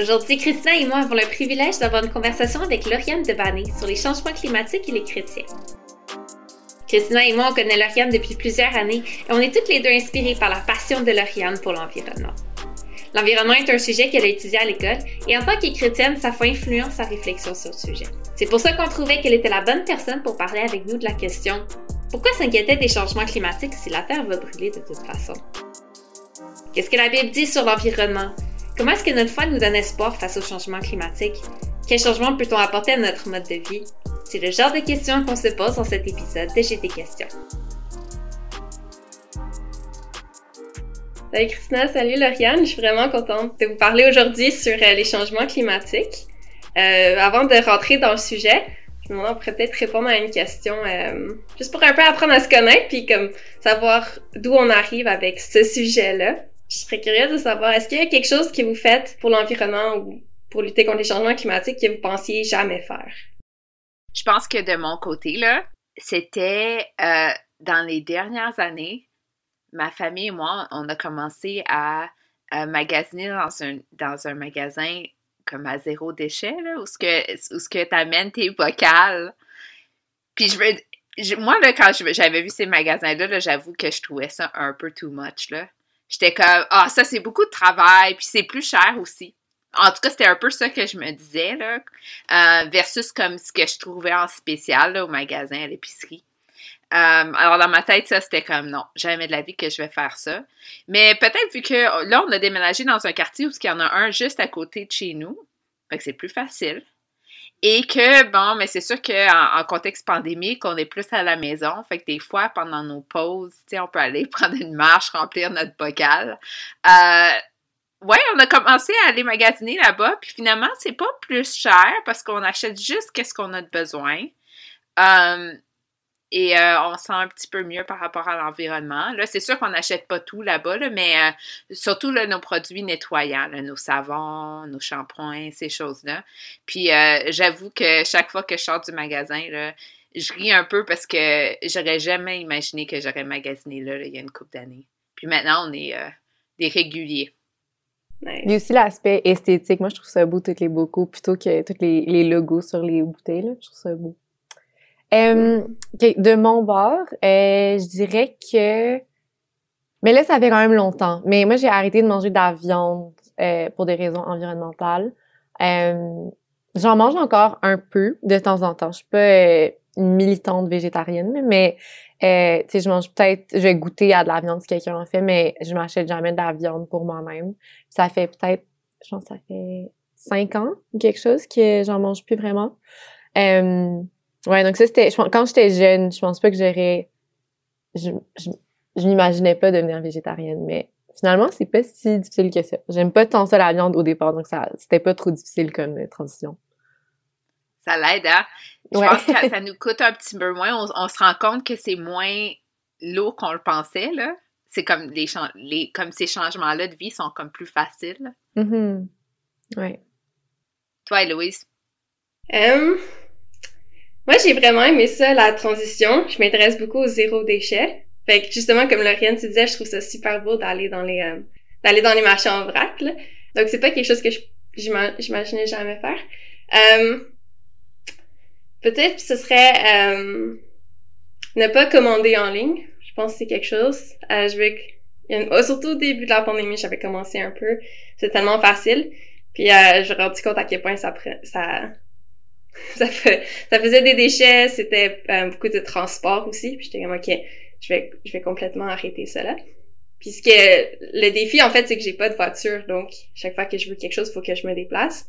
Aujourd'hui, Christina et moi avons le privilège d'avoir une conversation avec Lauriane Devané sur les changements climatiques et les chrétiens. Christina et moi, on connaît Lauriane depuis plusieurs années et on est toutes les deux inspirées par la passion de Lauriane pour l'environnement. L'environnement est un sujet qu'elle a étudié à l'école et en tant que chrétienne, sa foi influence sa réflexion sur le sujet. C'est pour ça qu'on trouvait qu'elle était la bonne personne pour parler avec nous de la question pourquoi s'inquiéter des changements climatiques si la Terre va brûler de toute façon? Qu'est-ce que la Bible dit sur l'environnement? Comment est-ce que notre foi nous donne espoir face au changement climatique? Quels changements peut-on apporter à notre mode de vie? C'est le genre de questions qu'on se pose dans cet épisode de des questions. Salut Christina, salut Lauriane, je suis vraiment contente de vous parler aujourd'hui sur euh, les changements climatiques. Euh, avant de rentrer dans le sujet, je me demande on pourrait peut-être répondre à une question euh, juste pour un peu apprendre à se connaître puis comme savoir d'où on arrive avec ce sujet-là. Je serais curieuse de savoir, est-ce qu'il y a quelque chose que vous faites pour l'environnement ou pour lutter contre les changements climatiques que vous pensiez jamais faire? Je pense que de mon côté, là, c'était euh, dans les dernières années, ma famille et moi, on a commencé à, magasiner dans un, dans un magasin comme à zéro déchet, là, où ce que, où ce que t'amènes tes vocales. Puis je veux, moi, là, quand j'avais vu ces magasins-là, -là, j'avoue que je trouvais ça un peu too much, là. J'étais comme, ah, ça, c'est beaucoup de travail, puis c'est plus cher aussi. En tout cas, c'était un peu ça que je me disais, là, euh, versus comme ce que je trouvais en spécial au magasin, à l'épicerie. Euh, alors, dans ma tête, ça, c'était comme non, jamais de la vie que je vais faire ça. Mais peut-être vu que là, on a déménagé dans un quartier où il y en a un juste à côté de chez nous, fait que c'est plus facile. Et que, bon, mais c'est sûr qu'en en contexte pandémique, on est plus à la maison. Fait que des fois, pendant nos pauses, tu on peut aller prendre une marche, remplir notre bocal. Euh, ouais, on a commencé à aller magasiner là-bas. Puis finalement, c'est pas plus cher parce qu'on achète juste qu'est-ce qu'on a de besoin. Euh, et euh, on sent un petit peu mieux par rapport à l'environnement. Là, c'est sûr qu'on n'achète pas tout là-bas, mais euh, surtout là, nos produits nettoyants, nos savons, nos shampoings, ces choses-là. Puis euh, j'avoue que chaque fois que je sors du magasin, là, je ris un peu parce que j'aurais jamais imaginé que j'aurais magasiné là, il y a une couple d'années. Puis maintenant, on est des réguliers. Il y a aussi l'aspect esthétique. Moi, je trouve ça beau, tous les bocaux, plutôt que tous les, les logos sur les bouteilles. Là. Je trouve ça beau. Euh, de mon bord, euh, je dirais que... Mais là, ça fait quand même longtemps. Mais moi, j'ai arrêté de manger de la viande euh, pour des raisons environnementales. Euh, J'en mange encore un peu de temps en temps. Je suis pas euh, une militante végétarienne, mais tu je mange peut-être, je vais goûter à de la viande si quelqu'un en fait, mais je m'achète jamais de la viande pour moi-même. Ça fait peut-être, je pense, que ça fait cinq ans ou quelque chose que j'en mange plus vraiment. Euh, Ouais, donc ça, c'était. Quand j'étais jeune, je pense pas que j'aurais. Je, je, je m'imaginais pas devenir végétarienne, mais finalement, c'est pas si difficile que ça. J'aime pas tant ça la viande au départ, donc ça c'était pas trop difficile comme euh, transition. Ça l'aide, hein? Je pense que ça nous coûte un petit peu moins. On, se rend compte que c'est moins lourd qu'on le pensait, là. C'est comme les, les comme ces changements-là de vie sont comme plus faciles. Mm Ouais. Toi, Louise? Um, moi, j'ai vraiment aimé ça, la transition. Je m'intéresse beaucoup au zéro déchet. Fait que justement, comme Lauriane tu disais, je trouve ça super beau d'aller dans les euh, d'aller dans les marchés en vrac. Là. Donc c'est pas quelque chose que j'imaginais jamais faire. Euh, Peut-être ce serait euh, ne pas commander en ligne. Je pense que c'est quelque chose. Euh, je veux surtout au début de la pandémie, j'avais commencé un peu. C'est tellement facile. Puis euh, je me suis rendu compte à quel point ça ça ça, fait, ça faisait des déchets, c'était euh, beaucoup de transport aussi. Puis j'étais comme, OK, je vais, je vais complètement arrêter cela. Puisque le défi, en fait, c'est que j'ai pas de voiture. Donc, chaque fois que je veux quelque chose, il faut que je me déplace.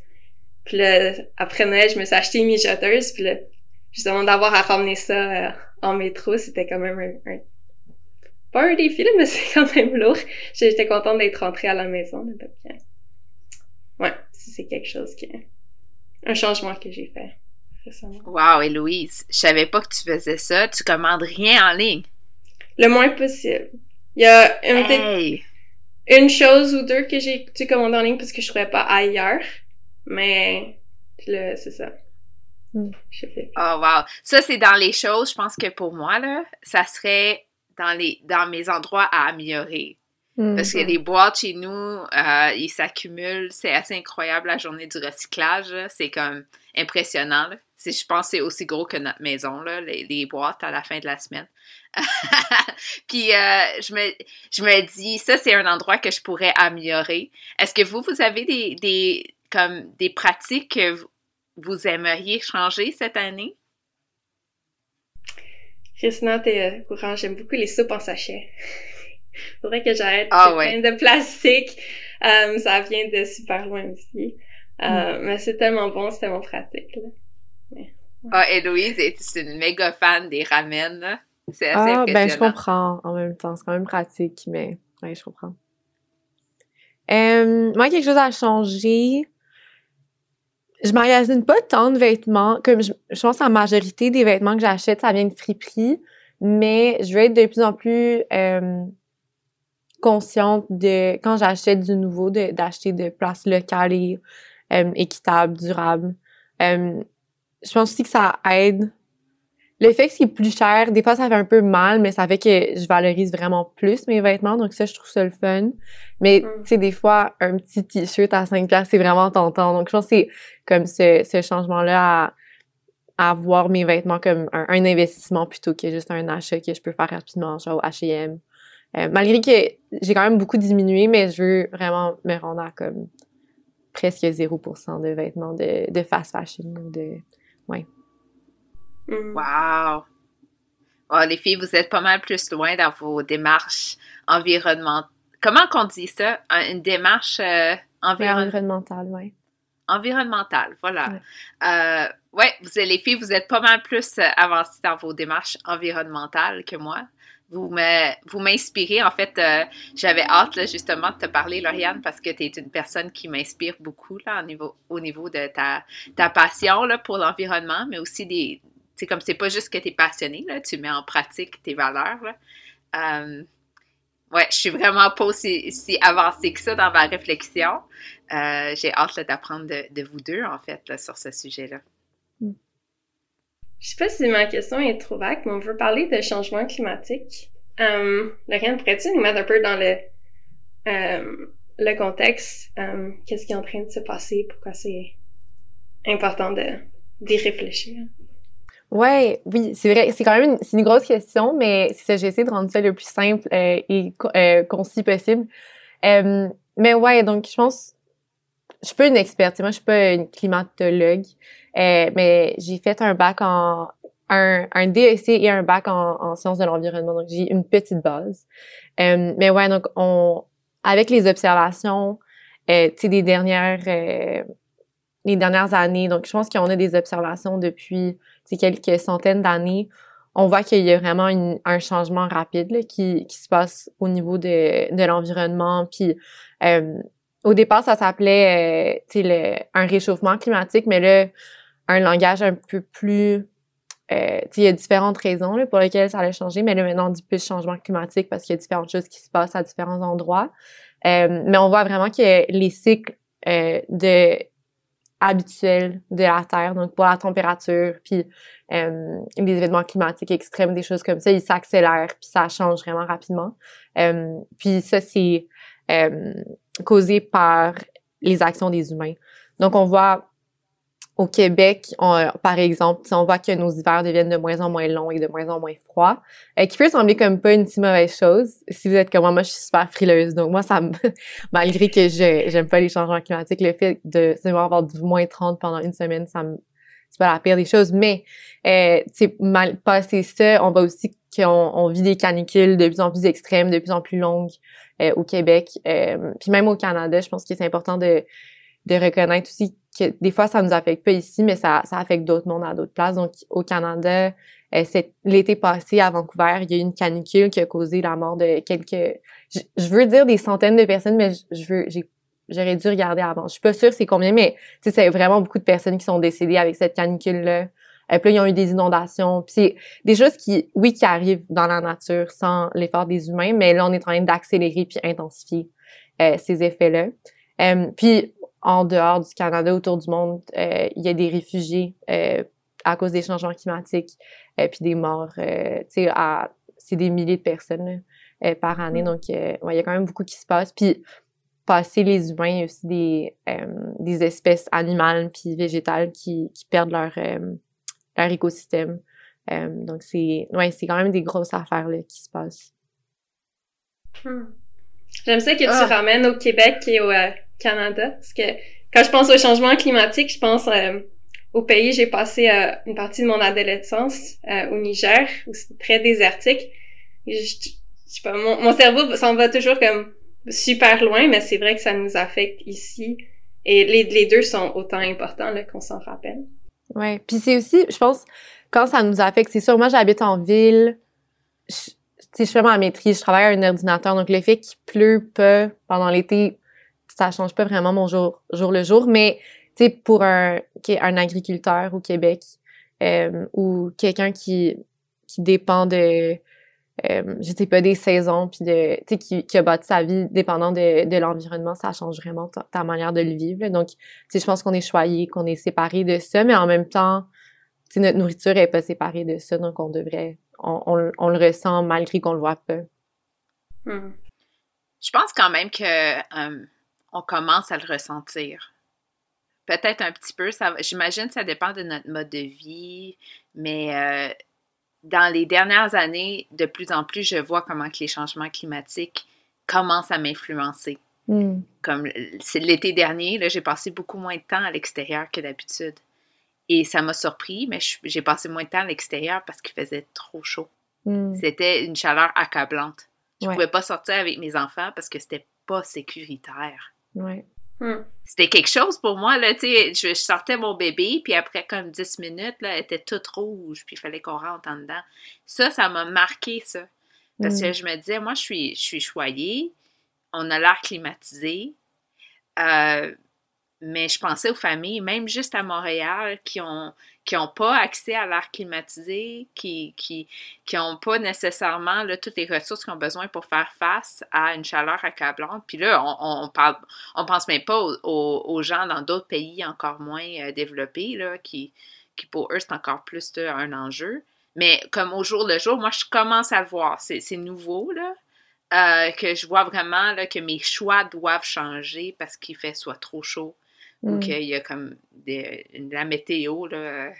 Puis là, après Noël, je me suis acheté une mijoteuse. Puis là, justement, d'avoir à ramener ça euh, en métro, c'était quand même un, Pas un défi, mais c'est quand même lourd. J'étais contente d'être rentrée à la maison. Donc, euh, ouais, c'est quelque chose qui un changement que j'ai fait récemment. Wow, Héloïse, je savais pas que tu faisais ça. Tu commandes rien en ligne? Le moins possible. Il y a une, une chose ou deux que j'ai tu commandé en ligne parce que je trouvais pas ailleurs. Mais c'est ça. Hmm. Oh wow. Ça, c'est dans les choses, je pense que pour moi, là, ça serait dans les dans mes endroits à améliorer. Mm. Parce que les boîtes chez nous, euh, ils s'accumulent. C'est assez incroyable la journée du recyclage. C'est comme impressionnant. Je pense que c'est aussi gros que notre maison, là, les, boîtes à la fin de la semaine. Puis euh, je, me, je me dis, ça, c'est un endroit que je pourrais améliorer. Est-ce que vous, vous avez des, des, comme des pratiques que vous aimeriez changer cette année? Christina, t'es euh, courant, j'aime beaucoup les soupes en sachet. Faudrait que j'arrête ah, plein de plastique. Euh, ça vient de super loin aussi. Euh, mm. Mais c'est tellement bon, c'est tellement pratique. Là. Ah, Héloïse est une méga fan des ramen. C'est assez ah, ben je comprends en même temps. C'est quand même pratique, mais ouais, je comprends. Euh, moi, quelque chose à changer. Je magasine pas tant de vêtements. Comme je, je pense que la majorité des vêtements que j'achète, ça vient de friperie. Mais je vais être de plus en plus euh, consciente de, quand j'achète du nouveau, d'acheter de, places locales et euh, équitables, durables. Euh, je pense aussi que ça aide. Le fait que c'est plus cher, des fois ça fait un peu mal, mais ça fait que je valorise vraiment plus mes vêtements, donc ça je trouve ça le fun. Mais mm. tu sais, des fois, un petit t-shirt à 5 c'est vraiment tentant. Donc je pense que c'est comme ce, ce changement-là à, à voir mes vêtements comme un, un, investissement plutôt que juste un achat que je peux faire rapidement, genre au H&M euh, malgré que j'ai quand même beaucoup diminué, mais je veux vraiment me rendre à comme presque 0% de vêtements de, de fast fashion ou de. Ouais. Mm. Wow! Oh, les filles, vous êtes pas mal plus loin dans vos démarches environnementales. Comment qu'on dit ça? Une démarche euh, environnementale, oui. Environnementale, voilà. Euh, ouais, vous, les filles, vous êtes pas mal plus avancées dans vos démarches environnementales que moi vous m'inspirez. En fait, euh, j'avais hâte justement de te parler, Lauriane, parce que tu es une personne qui m'inspire beaucoup au, niveau, au niveau de ta, passion pour l'environnement, mais aussi des. C'est comme c'est pas juste que tu es passionné, tu mets en pratique tes valeurs. Là. Euh, ouais, je suis vraiment pas aussi, avancée que ça dans ma réflexion. Euh, j'ai hâte d'apprendre de, vous deux, en fait, sur ce sujet-là. Je sais pas si ma question est trop vague, mais on veut parler de changement climatique. Euh, Lauriane, pourrais-tu nous mettre un peu dans le, euh, le contexte? Euh, Qu'est-ce qui est en train de se passer? Pourquoi c'est important d'y réfléchir? Ouais, oui, c'est vrai. C'est quand même une, une grosse question, mais c'est ça, j'essaie de rendre ça le plus simple euh, et concis possible. Mais ouais, donc je pense, je suis pas une experte. Moi, je suis pas une climatologue. Euh, mais j'ai fait un bac en un, un DEC et un bac en, en sciences de l'environnement. Donc, j'ai une petite base. Euh, mais ouais, donc, on, avec les observations, euh, tu sais, des dernières, euh, les dernières années, donc, je pense qu'on a des observations depuis, quelques centaines d'années. On voit qu'il y a vraiment une, un changement rapide là, qui, qui se passe au niveau de, de l'environnement. Puis, euh, au départ, ça s'appelait, euh, un réchauffement climatique, mais là, un langage un peu plus... Euh, il y a différentes raisons là, pour lesquelles ça allait changer, mais là, maintenant, on dit plus changement climatique parce qu'il y a différentes choses qui se passent à différents endroits. Euh, mais on voit vraiment que les cycles euh, de habituels de la Terre, donc pour la température, puis euh, les événements climatiques extrêmes, des choses comme ça, ils s'accélèrent, puis ça change vraiment rapidement. Euh, puis ça, c'est causé par les actions des humains. Donc, on voit au Québec, par exemple, on voit que nos hivers deviennent de moins en moins longs et de moins en moins froids, euh, qui peut sembler comme pas une si mauvaise chose. Si vous êtes comme moi, moi je suis super frileuse, donc moi ça malgré que je j'aime pas les changements climatiques, le fait de seulement avoir du moins 30 pendant une semaine, ça me c'est pas la pire des choses, mais euh, c'est mal passé ça, on voit aussi qu'on on vit des canicules de plus en plus extrêmes, de plus en plus longues euh, au Québec, euh, puis même au Canada, je pense que c'est important de de reconnaître aussi que des fois, ça nous affecte pas ici, mais ça, ça affecte d'autres mondes à d'autres places. Donc, au Canada, euh, l'été passé à Vancouver, il y a eu une canicule qui a causé la mort de quelques, je, veux dire des centaines de personnes, mais je, veux, j'aurais dû regarder avant. Je suis pas sûre c'est combien, mais c'est vraiment beaucoup de personnes qui sont décédées avec cette canicule-là. Et euh, puis là, ils ont eu des inondations. Puis c'est des choses qui, oui, qui arrivent dans la nature sans l'effort des humains, mais là, on est en train d'accélérer puis intensifier euh, ces effets-là. Euh, puis en dehors du Canada, autour du monde, euh, il y a des réfugiés à cause des changements climatiques, et puis des morts. tu sais, c'est des milliers de personnes par année. Donc, euh, il y a quand même beaucoup qui se passe. Puis, passer les humains, il y a aussi des, des espèces animales puis végétales qui, qui perdent leur, leur écosystème. donc, c'est ouais, c'est quand même des grosses affaires là, qui se passent. Hmm. J'aime ça que tu ah. ramènes au Québec et au Canada, parce que quand je pense au changement climatique, je pense au pays. J'ai passé une partie de mon adolescence au Niger, où c'est très désertique. Je, je sais pas, mon, mon cerveau s'en va toujours comme super loin, mais c'est vrai que ça nous affecte ici. Et les, les deux sont autant importants là, qu'on s'en rappelle. Ouais, puis c'est aussi, je pense, quand ça nous affecte, c'est sûr, moi j'habite en ville, je, je fais ma maîtrise, je travaille à un ordinateur, donc le fait qu'il pleut pas pendant l'été, ça change pas vraiment mon jour, jour le jour, mais tu sais, pour un, un agriculteur au Québec euh, ou quelqu'un qui, qui dépend de euh, je sais pas, des saisons, puis de, tu sais, qui, qui, a bâti sa vie dépendant de, l'environnement, ça change vraiment ta, manière de le vivre. Donc, tu je pense qu'on est choyé, qu'on est séparé de ça, mais en même temps, tu notre nourriture est pas séparée de ça, donc on devrait, on, on, le ressent malgré qu'on le voit pas. Hmm. Je pense quand même que euh, on commence à le ressentir. Peut-être un petit peu, j'imagine que ça dépend de notre mode de vie, mais euh, dans les dernières années, de plus en plus, je vois comment que les changements climatiques commencent à m'influencer. Hmm. Comme c'est l'été dernier, j'ai passé beaucoup moins de temps à l'extérieur que d'habitude. Et ça m'a surpris, mais j'ai passé moins de temps à l'extérieur parce qu'il faisait trop chaud. Hmm. C'était une chaleur accablante. Je ne pouvais pas sortir avec mes enfants parce que c'était pas sécuritaire. Ouais. Hmm. C'était quelque chose pour moi, là, tu sais, je, sortais mon bébé, puis après comme 10 minutes, là, elle était toute rouge, puis il fallait qu'on rentre en dedans. Ça, ça m'a marqué, ça. Parce que hmm. je me disais, moi, je suis, je suis choyée, on a l'air climatisé, euh, mais je pensais aux familles, même juste à Montréal, qui ont qui n'ont pas accès à l'air climatisé, qui qui qui n'ont pas nécessairement toutes les ressources qu'ils ont besoin pour faire face à une chaleur accablante. Puis là, on, on parle, on pense même pas aux, aux, gens dans d'autres pays encore moins euh, développés, là, qui, qui pour eux, c'est encore plus un enjeu. Mais comme au jour le jour, moi, je commence à le voir. C'est nouveau, là. Euh, que je vois vraiment là, que mes choix doivent changer parce qu'il fait soit trop chaud ou mm. qu'il y a comme des, la météo, là,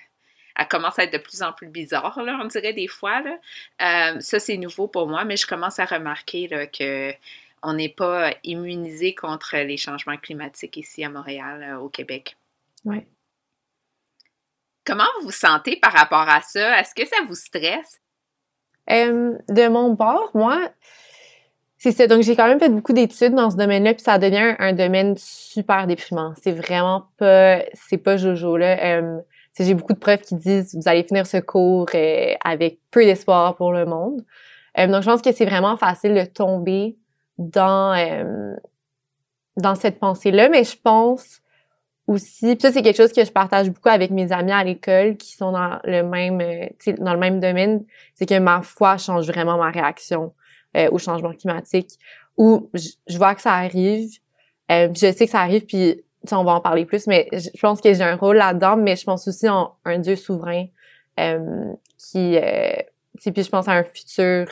elle commence à être de plus en plus bizarre, là, on dirait des fois. Là. Euh, ça, c'est nouveau pour moi, mais je commence à remarquer là, que on n'est pas immunisé contre les changements climatiques ici à Montréal, euh, au Québec. Oui. Comment vous vous sentez par rapport à ça? Est-ce que ça vous stresse? Euh, de mon bord, moi, c'est ça. Donc, j'ai quand même fait beaucoup d'études dans ce domaine-là, puis ça devient un, domaine super déprimant. C'est vraiment pas, c'est pas jojo, là. Euh, j'ai beaucoup de preuves qui disent vous allez finir ce cours euh, avec peu d'espoir pour le monde. Euh, donc, je pense que c'est vraiment facile de tomber dans, euh, dans cette pensée-là, mais je pense aussi, puis ça, c'est quelque chose que je partage beaucoup avec mes amis à l'école qui sont dans le même, dans le même domaine, c'est que ma foi change vraiment ma réaction euh, au changement climatique, où je, vois que ça arrive, euh, je sais que ça arrive, puis on va en parler plus, mais je pense que j'ai un rôle là-dedans, mais je pense aussi en un Dieu souverain euh, qui, euh, puis je pense à un futur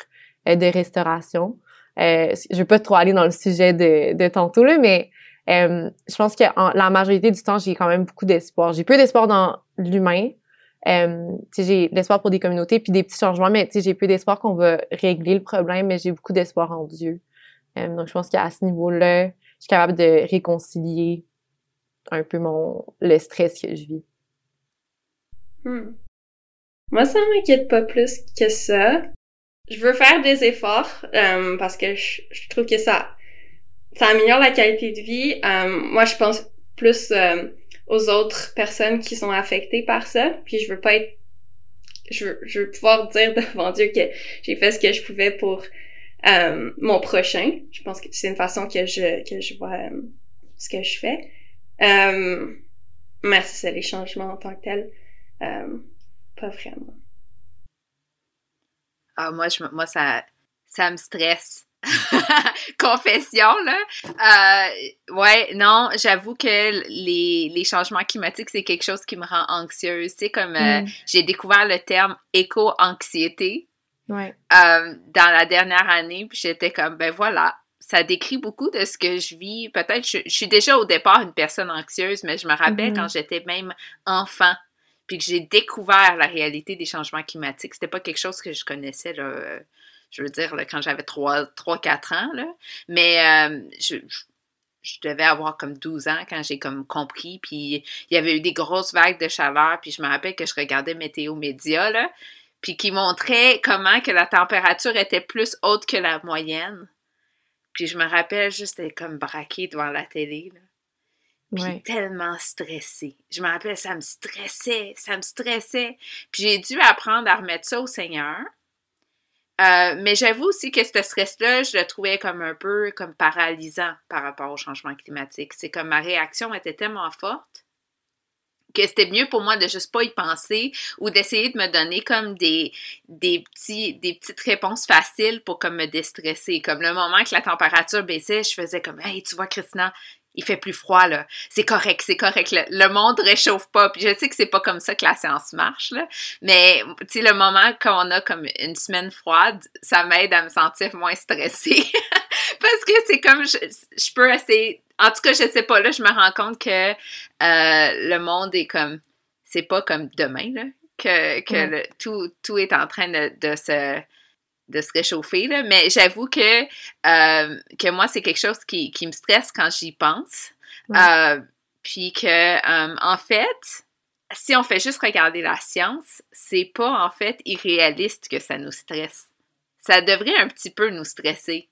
euh, de restauration. Euh, je vais pas trop aller dans le sujet de, de tantôt là, mais je pense que la majorité du temps, j'ai quand même beaucoup d'espoir. J'ai peu d'espoir dans l'humain, euh, j'ai l'espoir pour des communautés puis des petits changements, mais j'ai peu d'espoir qu'on va régler le problème, mais j'ai beaucoup d'espoir en Dieu. Euh, donc, je pense qu'à ce niveau-là, je suis capable de réconcilier un peu mon le stress que je vis. Hmm. Moi, ça m'inquiète pas plus que ça. Je veux faire des efforts euh, parce que je, je, trouve que ça ça améliore la qualité de vie. Euh, moi, je pense plus euh, aux autres personnes qui sont affectées par ça. Puis je veux pas être, je veux, je veux pouvoir dire devant Dieu que j'ai fait ce que je pouvais pour euh, mon prochain. Je pense que c'est une façon que je que je vois euh, ce que je fais. Euh, mais c'est les changements en tant que tels, euh, pas vraiment. Ah moi je moi ça ça me stresse Confession, là. Euh, ouais, non, j'avoue que les, les, changements climatiques, c'est quelque chose qui me rend anxieuse. Tu sais, comme euh, mm. j'ai découvert le terme éco-anxiété. Ouais. euh, dans la dernière année, puis j'étais comme, ben voilà, ça décrit beaucoup de ce que je vis. Peut-être, je, je suis déjà au départ une personne anxieuse, mais je me rappelle Mhm. quand j'étais même enfant, puis que j'ai découvert la réalité des changements climatiques. C'était pas quelque chose que je connaissais, là, je veux dire, là, quand j'avais 3-4 ans, là. mais euh, je, devais avoir comme 12 ans quand j'ai comme compris, puis il y avait eu des grosses vagues de chaleur, puis je me rappelle que je regardais Météo Média, là, puis qui montrait comment que la température était plus haute que la moyenne. Puis je me rappelle juste être comme braquée devant la télé, là. Puis Ouais. tellement stressée. Je me rappelle, ça me stressait, ça me stressait. Puis j'ai dû apprendre à remettre ça au Seigneur. Euh, mais j'avoue aussi que ce stress-là, je le trouvais comme un peu comme paralysant par rapport au changement climatique. C'est comme ma réaction était tellement forte que c'était mieux pour moi de juste pas y penser ou d'essayer de me donner comme des, des, petits, des petites réponses faciles pour comme me déstresser. Comme le moment que la température baissait, je faisais comme Hey, tu vois, Christina, il fait plus froid, là. C'est correct, c'est correct. Le, le monde réchauffe pas. Puis je sais que c'est pas comme ça que la science marche, là. Mais, tu sais, le moment qu'on a comme une semaine froide, ça m'aide à me sentir moins stressée. Parce que c'est comme, je, je peux essayer... En tout cas, je sais pas, là, je me rends compte que euh, le monde est comme... C'est pas comme demain, là. Que, que le- tout, tout est en train de, de se de se réchauffer, là. mais j'avoue que, euh, que moi, c'est quelque chose qui, qui me stresse quand j'y pense. Ouais. Euh, puis que, euh, en fait, si on fait juste regarder la science, c'est pas en fait irréaliste que ça nous stresse. Ça devrait un petit peu nous stresser.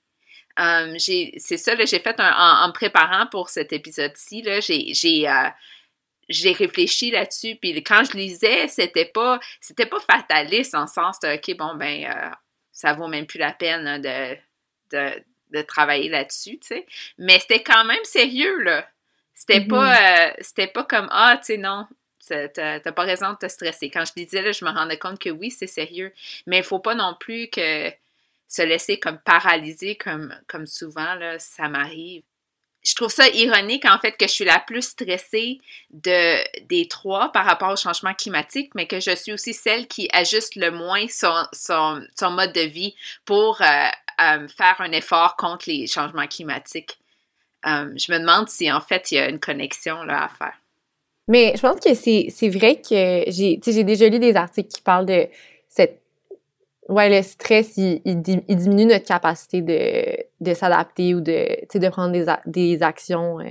C'est ça, là, j'ai fait un, en, en me préparant pour cet épisode-ci, là, j'ai, j'ai réfléchi là-dessus, puis quand je lisais, c'était pas, c'était pas fataliste en sens de, OK, bon, ben, euh, ça vaut même plus la peine hein, de, de, de travailler là-dessus, tu sais. Mais c'était quand même sérieux, là. C'était pas, euh, c'était pas comme, ah, tu sais, non, t'as pas raison de te stresser. Quand je disais, là, je me rendais compte que oui, c'est sérieux, mais il faut pas non plus que se laisser comme paralyser comme, comme souvent, là, ça m'arrive. Je trouve ça ironique, en fait, que je suis la plus stressée de, des trois par rapport au changement climatique, mais que je suis aussi celle qui ajuste le moins son, son, son mode de vie pour euh, euh, faire un effort contre les changements climatiques. Euh, je me demande si, en fait, il y a une connexion là, à faire. Mais je pense que c'est vrai que j'ai déjà lu des articles qui parlent de cette ouais le stress il, il, di- il diminue notre capacité de, de s'adapter ou de tu sais de prendre des, a- des actions euh,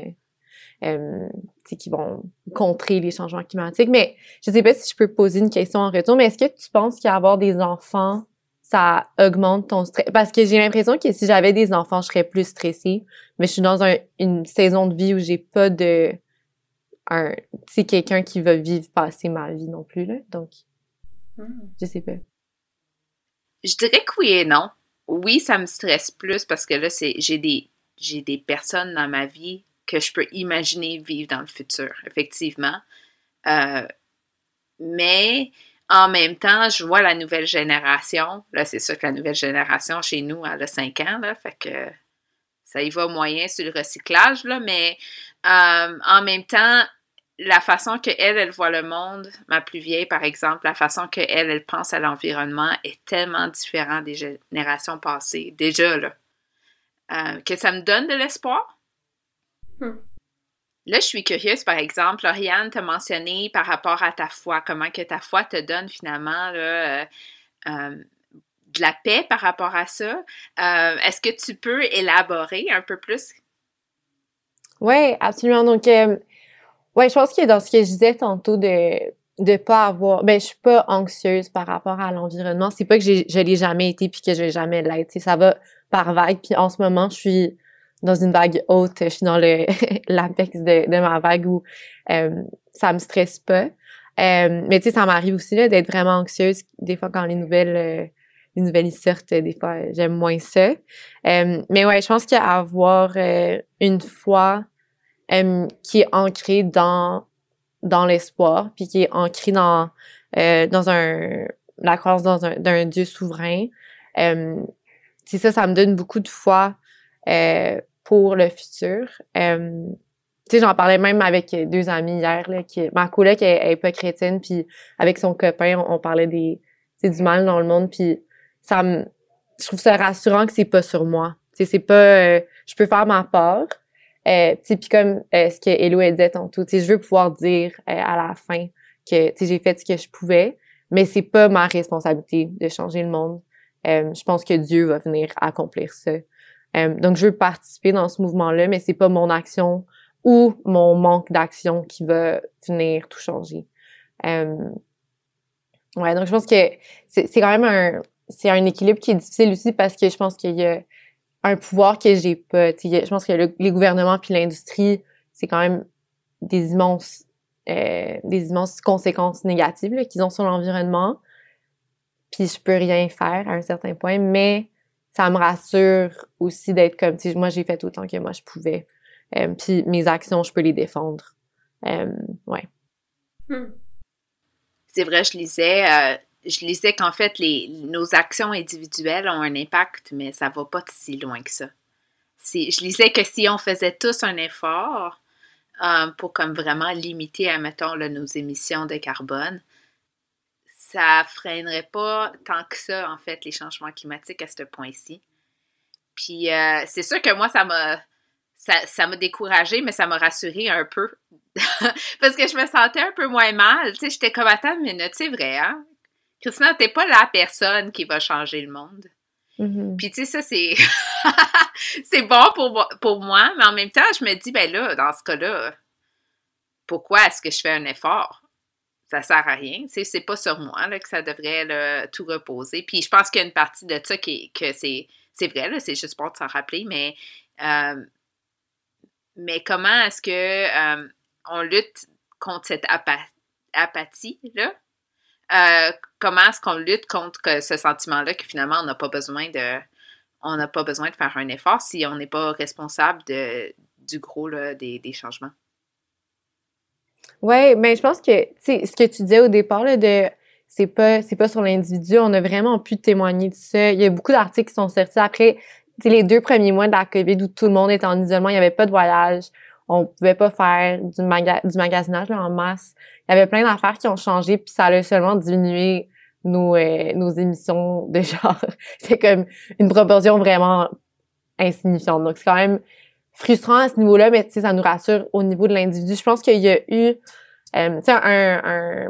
euh, tu sais, qui vont contrer les changements climatiques. Mais je sais pas si je peux poser une question en retour mais est-ce que tu penses qu'avoir des enfants ça augmente ton stress? Parce que j'ai l'impression que si j'avais des enfants je serais plus stressée mais je suis dans un, une saison de vie où j'ai pas de un c'est quelqu'un qui va vivre passer ma vie non plus là. Donc je sais pas Je dirais que oui et non. Oui, ça me stresse plus parce que là, c'est j'ai des j'ai des personnes dans ma vie que je peux imaginer vivre dans le futur, effectivement. Euh, mais en même temps, je vois la nouvelle génération. Là, c'est sûr que la nouvelle génération chez nous, elle a 5 ans, là, fait que ça y va moyen sur le recyclage, là, mais euh, en même temps, la façon que elle, elle voit le monde, ma plus vieille par exemple, la façon que elle, elle pense à l'environnement est tellement différente des générations passées, déjà là, euh, que ça me donne de l'espoir. Hmm. Là, je suis curieuse, par exemple, Lauriane t'a mentionné par rapport à ta foi, comment que ta foi te donne finalement là, euh, euh, de la paix par rapport à ça. Euh, Est-ce que tu peux élaborer un peu plus? ouais absolument donc euh, ouais je pense que dans ce que je disais tantôt de de pas avoir ben je suis pas anxieuse par rapport à l'environnement. C'est pas que je l'ai jamais été puis que je vais jamais l'être. Ça va par vague. Puis en ce moment je suis dans une vague haute. Je suis dans le l'apex de, ma vague où euh, ça me stresse pas. Euh, mais tu sais ça m'arrive aussi d'être vraiment anxieuse des fois quand les nouvelles euh, les nouvelles sortent des fois j'aime moins ça. Euh, mais ouais je pense qu'avoir une foi euh, qui est ancrée dans dans l'espoir puis qui est ancrée dans euh, dans un la croyance dans un d'un Dieu souverain c'est ça ça me donne beaucoup de foi euh, pour le futur tu sais j'en parlais même avec deux amis hier là qui ma coloc elle, est pas chrétienne puis avec son copain on, parlait des du mal dans le monde puis ça me, je trouve ça rassurant que c'est pas sur moi. Tu sais, c'est pas, euh, je peux faire ma part. Euh, puis comme euh, ce que Hello disait tantôt, je veux pouvoir dire euh, à la fin que, j'ai fait ce que je pouvais, mais c'est pas ma responsabilité de changer le monde. Euh, je pense que Dieu va venir accomplir ça. donc, je veux participer dans ce mouvement-là, mais c'est pas mon action ou mon manque d'action qui va venir tout changer. ouais, donc je pense que c'est quand même un, un équilibre qui est difficile aussi parce que je pense qu'il y a un pouvoir que j'ai pas. je pense que les gouvernements puis l'industrie, c'est quand même des immenses euh, des immenses conséquences négatives qu'ils ont sur l'environnement. Puis je peux rien faire à un certain point, mais ça me rassure aussi d'être comme, moi j'ai fait autant que moi je pouvais. Euh, puis mes actions, je peux les défendre. Euh, ouais. Hmm. C'est vrai, je lisais je lisais qu'en fait, les, nos actions individuelles ont un impact, mais ça va pas si loin que ça. Je lisais que si on faisait tous un effort euh, pour comme vraiment limiter, admettons, nos émissions de carbone, ça freinerait pas tant que ça, en fait, les changements climatiques à ce point-ci. Puis euh, c'est sûr que moi, ça m'a ça m'a découragé, mais ça m'a rassuré un peu. Parce que je me sentais un peu moins mal. J'étais comme, attends minute, c'est vrai, hein? Christina, t'es pas la personne qui va changer le monde. Mm-hmm. Puis tu sais, ça, c'est... c'est bon pour, pour moi, mais en même temps, je me dis, ben là, dans ce cas-là, pourquoi est-ce que je fais un effort? Ça sert à rien. C'est pas sur moi là, que ça devrait tout reposer. Puis je pense qu'il y a une partie de ça qui que c'est c'est vrai, c'est juste pour s'en rappeler, mais, euh, mais comment est-ce que euh, on lutte contre cette apathie-là? Euh, comment est-ce qu'on lutte contre ce sentiment-là que finalement on n'a pas besoin de on n'a pas besoin de faire un effort si on n'est pas responsable du gros des, changements? Oui, mais je pense que ce que tu disais au départ là, de c'est pas c'est pas sur l'individu, on a vraiment pu témoigner de ça. Il y a beaucoup d'articles qui sont sortis après les deux premiers mois de la COVID où tout le monde était en isolement, il n'y avait pas de voyage, on pouvait pas faire du, magasinage en masse. Il y avait plein d'affaires qui ont changé, puis ça a seulement diminué nos, euh, nos émissions de genre. c'est comme une proportion vraiment insignifiante. Donc, c'est quand même frustrant à ce niveau-là, mais ça nous rassure au niveau de l'individu. Je pense qu'il y a eu, euh,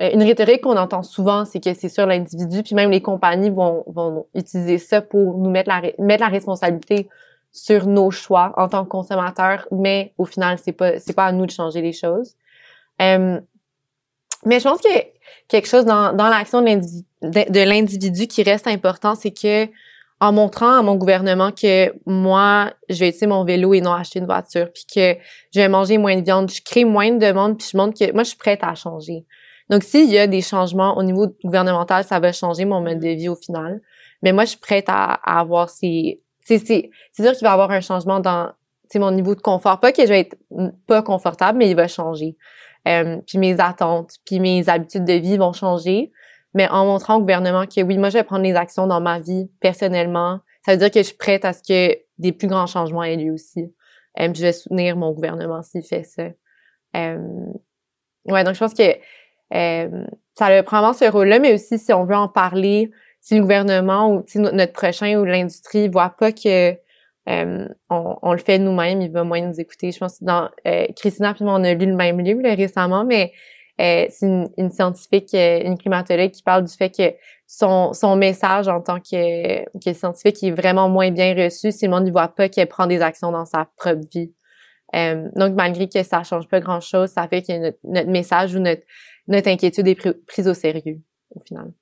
une rhétorique qu'on entend souvent, c'est que c'est sur l'individu, puis même les compagnies vont, vont utiliser ça pour nous mettre la, mettre la responsabilité sur nos choix en tant que consommateurs, mais au final, c'est pas c'est pas à nous de changer les choses. Euh, mais je pense que quelque chose dans, dans l'action de l'individu qui reste important, c'est que en montrant à mon gouvernement que moi, je vais utiliser mon vélo et non acheter une voiture, puis que je vais manger moins de viande, je crée moins de demandes, puis je montre que moi, je suis prête à changer. Donc, s'il y a des changements au niveau gouvernemental, ça va changer mon mode de vie au final. Mais moi, je suis prête à, à avoir ces, c'est sûr qu'il va y avoir un changement dans mon niveau de confort. Pas que je vais être pas confortable, mais il va changer. Euh, puis mes attentes, puis mes habitudes de vie vont changer. Mais en montrant au gouvernement que oui, moi, je vais prendre les actions dans ma vie personnellement, ça veut dire que je suis prête à ce que des plus grands changements aient lieu aussi. Euh, je vais soutenir mon gouvernement s'il fait ça. Euh, ouais, donc je pense que euh, ça a probablement ce rôle-là, mais aussi si on veut en parler, si le gouvernement ou notre prochain ou l'industrie voit pas que euh, on, le fait nous-mêmes, il va moins nous écouter. Je pense que dans euh, Christina puis moi, on a lu le même livre récemment, mais euh, c'est une, scientifique, euh, une climatologue qui parle du fait que son, son message en tant que, que scientifique est vraiment moins bien reçu si le monde ne voit pas qu'elle prend des actions dans sa propre vie. donc, malgré que ça change pas grand-chose, ça fait que notre, notre message ou notre, notre inquiétude est prise au sérieux, au final.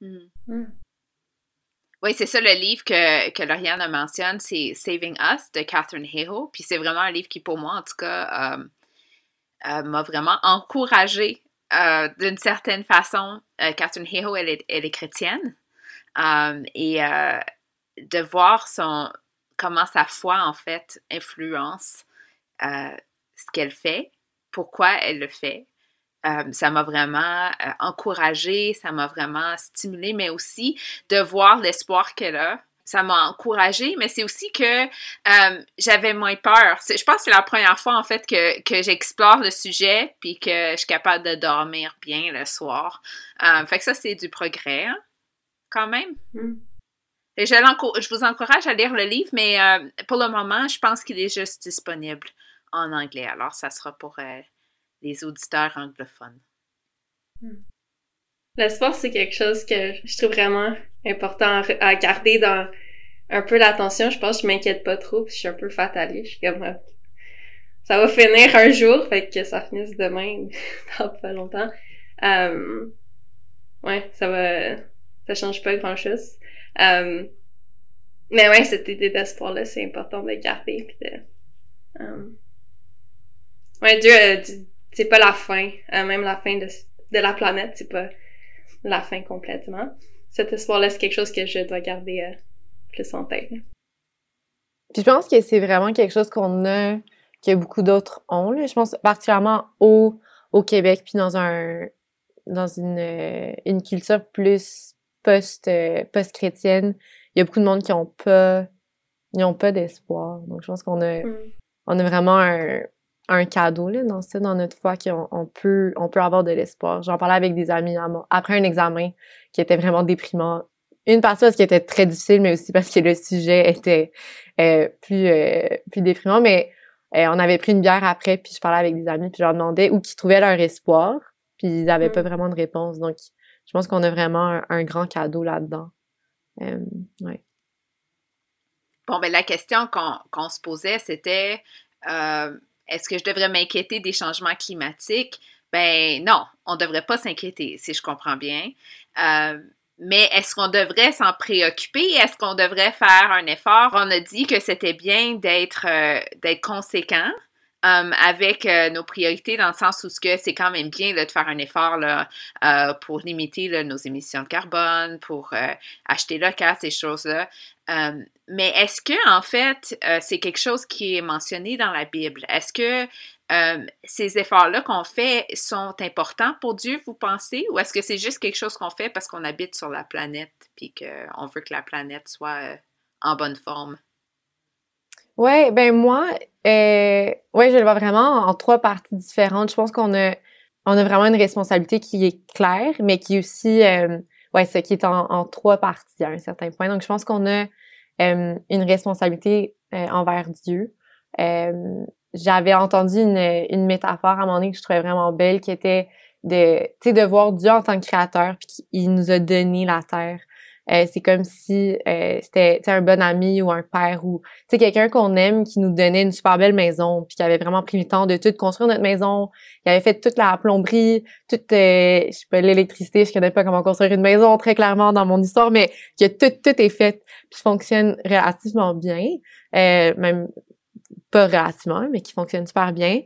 Hmm. Hmm. Oui, c'est ça le livre que, que Lauriane mentionne, c'est Saving Us de Catherine Hayhoe. Puis c'est vraiment un livre qui, pour moi, en tout cas, euh, euh, m'a vraiment encouragée euh, d'une certaine façon. Catherine Hayhoe, elle est, elle est chrétienne. et de voir son, comment sa foi, en fait, influence ce qu'elle fait, pourquoi elle le fait. Euh, ça m'a vraiment euh, encouragée, ça m'a vraiment stimulée, mais aussi de voir l'espoir qu'elle a. Ça m'a encouragée, mais c'est aussi que euh, j'avais moins peur. Je pense que c'est la première fois, en fait, que, que j'explore le sujet puis que je suis capable de dormir bien le soir. fait que ça, c'est du progrès. Hein. quand même. Mm. Et je, je, vous encourage à lire le livre, mais pour le moment, je pense qu'il est juste disponible en anglais. Alors, ça sera pour les auditeurs anglophones. Mm. L'espoir, c'est quelque chose que je trouve vraiment important à garder dans un peu l'attention. Je pense que je m'inquiète pas trop, puis je suis un peu fataliste. Je suis comme, ça va finir un jour, fait que ça finisse demain, dans pas longtemps. Euh, ouais, ça va, ça change pas grand chose. Euh, mais ouais, cette idée d'espoir-là, c'est important de garder, puis de, euh, ouais, Dieu, c'est pas la fin, euh, même la fin de, de la planète, c'est pas la fin complètement. Cet espoir-là, c'est quelque chose que je dois garder euh, plus en tête. Puis je pense que c'est vraiment quelque chose qu'on a que beaucoup d'autres ont. Là. Je pense particulièrement au, au Québec, puis dans un dans une, euh, une culture plus post, euh, post-chrétienne, il y a beaucoup de monde qui ont pas ils ont pas d'espoir. Donc je pense qu'on a mm. on a vraiment un, un cadeau là, dans ça, dans notre foi, qu'on on peut, on peut avoir de l'espoir. J'en parlais avec des amis après un examen qui était vraiment déprimant. Une partie parce qu'il était très difficile, mais aussi parce que le sujet était euh, plus, plus déprimant. Mais euh, on avait pris une bière après, puis je parlais avec des amis, puis je leur demandais où ils trouvaient leur espoir, puis ils n'avaient pas mm. vraiment de réponse. Donc, je pense qu'on a vraiment un, grand cadeau là-dedans. Euh, ouais. Bon, ben la question qu'on se posait, c'était euh, est-ce que je devrais m'inquiéter des changements climatiques? Ben non, on ne devrait pas s'inquiéter, si je comprends bien. Mais est-ce qu'on devrait s'en préoccuper? Est-ce qu'on devrait faire un effort? On a dit que c'était bien d'être euh, conséquent um, avec euh, nos priorités dans le sens où c'est quand même bien de faire un effort là, euh, pour limiter nos émissions de carbone, pour acheter local, ces choses-là. Mais est-ce que en fait c'est quelque chose qui est mentionné dans la Bible? Est-ce que euh, ces efforts-là qu'on fait sont importants pour Dieu, vous pensez, ou est-ce que c'est juste quelque chose qu'on fait parce qu'on habite sur la planète puis qu'on veut que la planète soit euh, en bonne forme? Ouais, ben moi, euh, ouais, je le vois vraiment en trois parties différentes. Je pense qu'on a, on a vraiment une responsabilité qui est claire, mais qui est aussi, euh, ouais, ce qui est en, trois parties à un certain point. Donc, je pense qu'on a une responsabilité envers Dieu j'avais entendu une, une métaphore à un moment donné que je trouvais vraiment belle, qui était de, tu sais, de voir Dieu en tant que créateur, puis qu'il nous a donné la terre. Euh, c'est comme si euh, c'était un bon ami ou un père ou quelqu'un qu'on aime qui nous donnait une super belle maison puis qui avait vraiment pris le temps de tout construire notre maison qui avait fait toute la plomberie toute euh, je sais pas l'électricité je connais pas comment construire une maison très clairement dans mon histoire mais que tout tout est fait puis fonctionne relativement bien euh, même pas relativement, mais qui fonctionne super bien,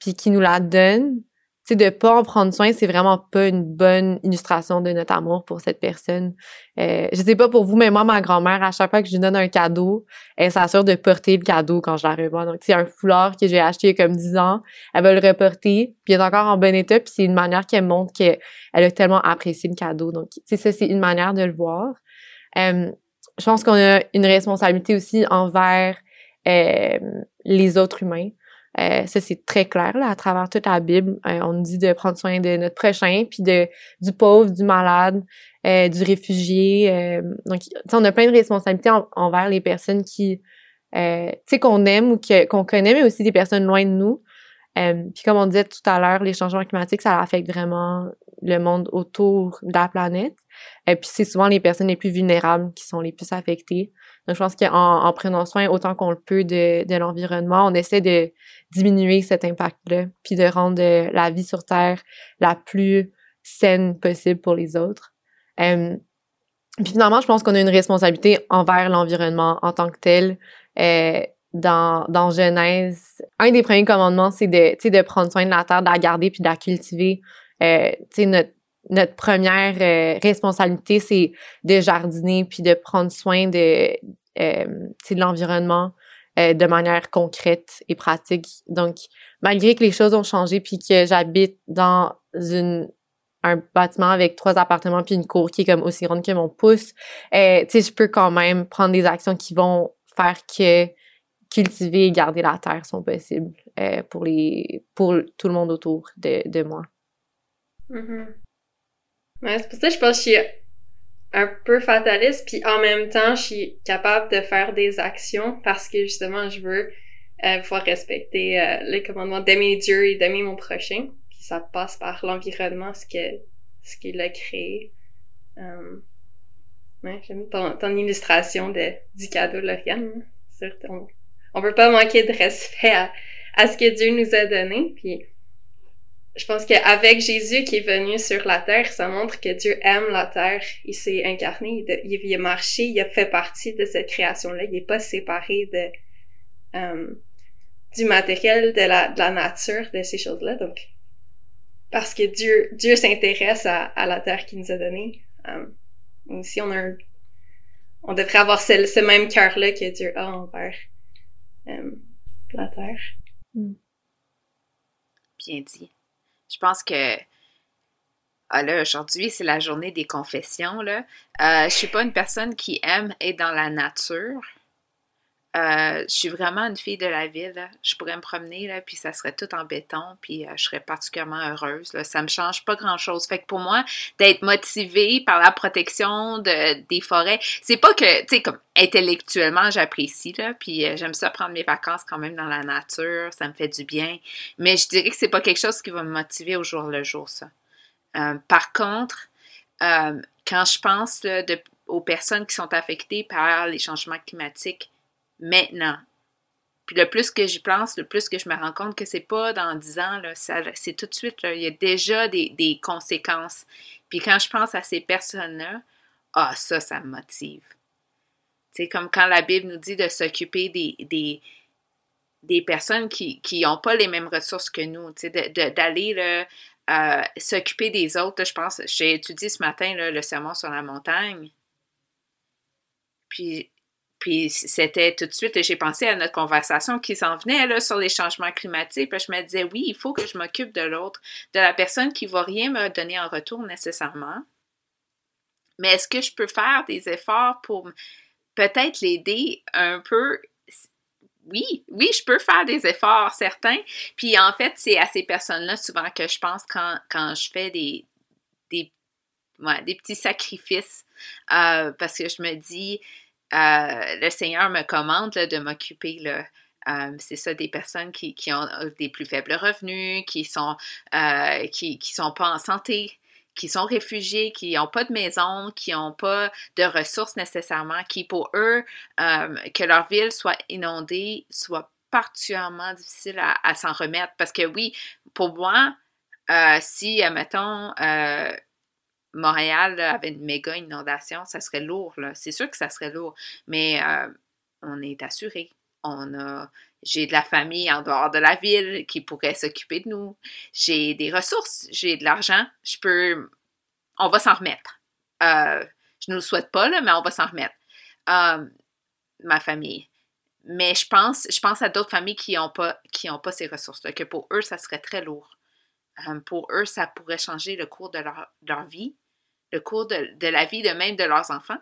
puis qui nous la donne, sais, de pas en prendre soin, c'est vraiment pas une bonne illustration de notre amour pour cette personne. Euh, je sais pas pour vous, mais moi, ma grand-mère, à chaque fois que je lui donne un cadeau, elle s'assure de porter le cadeau quand je la revois. Donc, c'est un foulard que j'ai acheté il y a comme 10 ans. Elle va le reporter, puis il est encore en bon état, puis c'est une manière qu'elle montre qu'elle a tellement apprécié le cadeau. Donc, tu ça, c'est une manière de le voir. Euh, je pense qu'on a une responsabilité aussi envers euh, les autres humains. Euh, ça, c'est très clair là, à travers toute la Bible. Euh, on nous dit de prendre soin de notre prochain, puis de du pauvre, du malade, euh, du réfugié. Euh, donc, on a plein de responsabilités envers les personnes qui, euh, tu sais, qu'on aime ou qu'on connaît, mais aussi des personnes loin de nous. puis comme on disait tout à l'heure, les changements climatiques, ça affecte vraiment le monde autour de la planète. Et puis c'est souvent les personnes les plus vulnérables qui sont les plus affectées. Donc, je pense qu'en en prenant soin autant qu'on le peut de, de l'environnement, on essaie de diminuer cet impact-là, puis de rendre euh, la vie sur Terre la plus saine possible pour les autres. Puis finalement, je pense qu'on a une responsabilité envers l'environnement en tant que tel. Euh, dans, dans Genèse, un des premiers commandements, c'est de, de prendre soin de la terre, de la garder puis de la cultiver. Euh, notre notre première euh, responsabilité, c'est de jardiner puis de prendre soin de, euh, l'environnement euh, de manière concrète et pratique. Donc, malgré que les choses ont changé puis que j'habite dans un bâtiment avec trois appartements puis une cour qui est comme aussi grande que mon pouce, tu je peux quand même prendre des actions qui vont faire que cultiver et garder la terre sont possibles pour les pour tout le monde autour de, de moi. Mm-hmm. Ouais, c'est pour ça que je pense que je suis un peu fataliste, puis en même temps, je suis capable de faire des actions parce que justement, je veux euh, pouvoir respecter euh, les commandements d'aimer Dieu et d'aimer mon prochain. Puis ça passe par l'environnement, ce que ce qu'il a créé. Euh, ouais, j'aime ton, ton illustration de, du cadeau, Lauriane. On, on peut pas manquer de respect à, à ce que Dieu nous a donné. Puis je pense qu'avec Jésus qui est venu sur la terre, ça montre que Dieu aime la terre. Il s'est incarné, il, il, a marché, il a fait partie de cette création-là. Il n'est pas séparé de euh, du matériel, de la, de la nature, de ces choses-là. Donc, parce que Dieu, Dieu s'intéresse à, à la terre qu'il nous a donnée. Euh, aussi, on a un, on devrait avoir ce, ce même cœur-là que Dieu a envers euh, la terre. Mm. Bien dit. Je pense que ah là, aujourd'hui, c'est la journée des confessions. Là. Euh, je suis pas une personne qui aime être dans la nature. Euh, je suis vraiment une fille de la ville. Je pourrais me promener, là, puis ça serait tout en béton, puis euh, je serais particulièrement heureuse. Là. Ça me change pas grand-chose. Fait que pour moi, d'être motivée par la protection de, des forêts, c'est pas que, tu sais, comme intellectuellement, j'apprécie, là, puis euh, j'aime ça prendre mes vacances quand même dans la nature, ça me fait du bien, mais je dirais que c'est pas quelque chose qui va me motiver au jour le jour, ça. par contre, quand je pense aux personnes qui sont affectées par les changements climatiques, maintenant. Puis le plus que j'y pense, le plus que je me rends compte que c'est pas dans 10 ans, c'est tout de suite, il y a déjà des, conséquences. Puis quand je pense à ces personnes-là, ah, ça, ça me motive. C'est comme quand la Bible nous dit de s'occuper des, des, des, personnes qui n'ont pas les mêmes ressources que nous, d'aller euh, s'occuper des autres. je pense, j'ai étudié ce matin le sermon sur la montagne. Puis puis c'était tout de suite, j'ai pensé à notre conversation qui s'en venait là, sur les changements climatiques. Puis je me disais, oui, il faut que je m'occupe de l'autre, de la personne qui ne va rien me donner en retour nécessairement. Mais est-ce que je peux faire des efforts pour peut-être l'aider un peu? Oui, oui, je peux faire des efforts, certains. Puis en fait, c'est à ces personnes-là souvent que je pense quand, quand je fais des, des, des petits sacrifices. Euh, parce que je me dis, euh, le Seigneur me commande de m'occuper euh, c'est ça, des personnes qui, ont euh, des plus faibles revenus, qui sont, qui, sont pas en santé, qui sont réfugiés, qui n'ont pas de maison, qui n'ont pas de ressources nécessairement, qui pour eux, que leur ville soit inondée, soit particulièrement difficile à, s'en remettre. Parce que oui, pour moi, si, admettons, Montréal avait une méga inondation, ça serait lourd. C'est sûr que ça serait lourd, mais euh, on est assuré. J'ai de la famille en dehors de la ville qui pourrait s'occuper de nous. J'ai des ressources, j'ai de l'argent. Je peux, on va s'en remettre. Euh, je ne le souhaite pas mais on va s'en remettre. Euh, ma famille. Mais je pense, je pense à d'autres familles qui n'ont pas, pas ces ressources-là, que pour eux, ça serait très lourd. pour eux, ça pourrait changer le cours de leur vie le cours de, la vie de même de leurs enfants.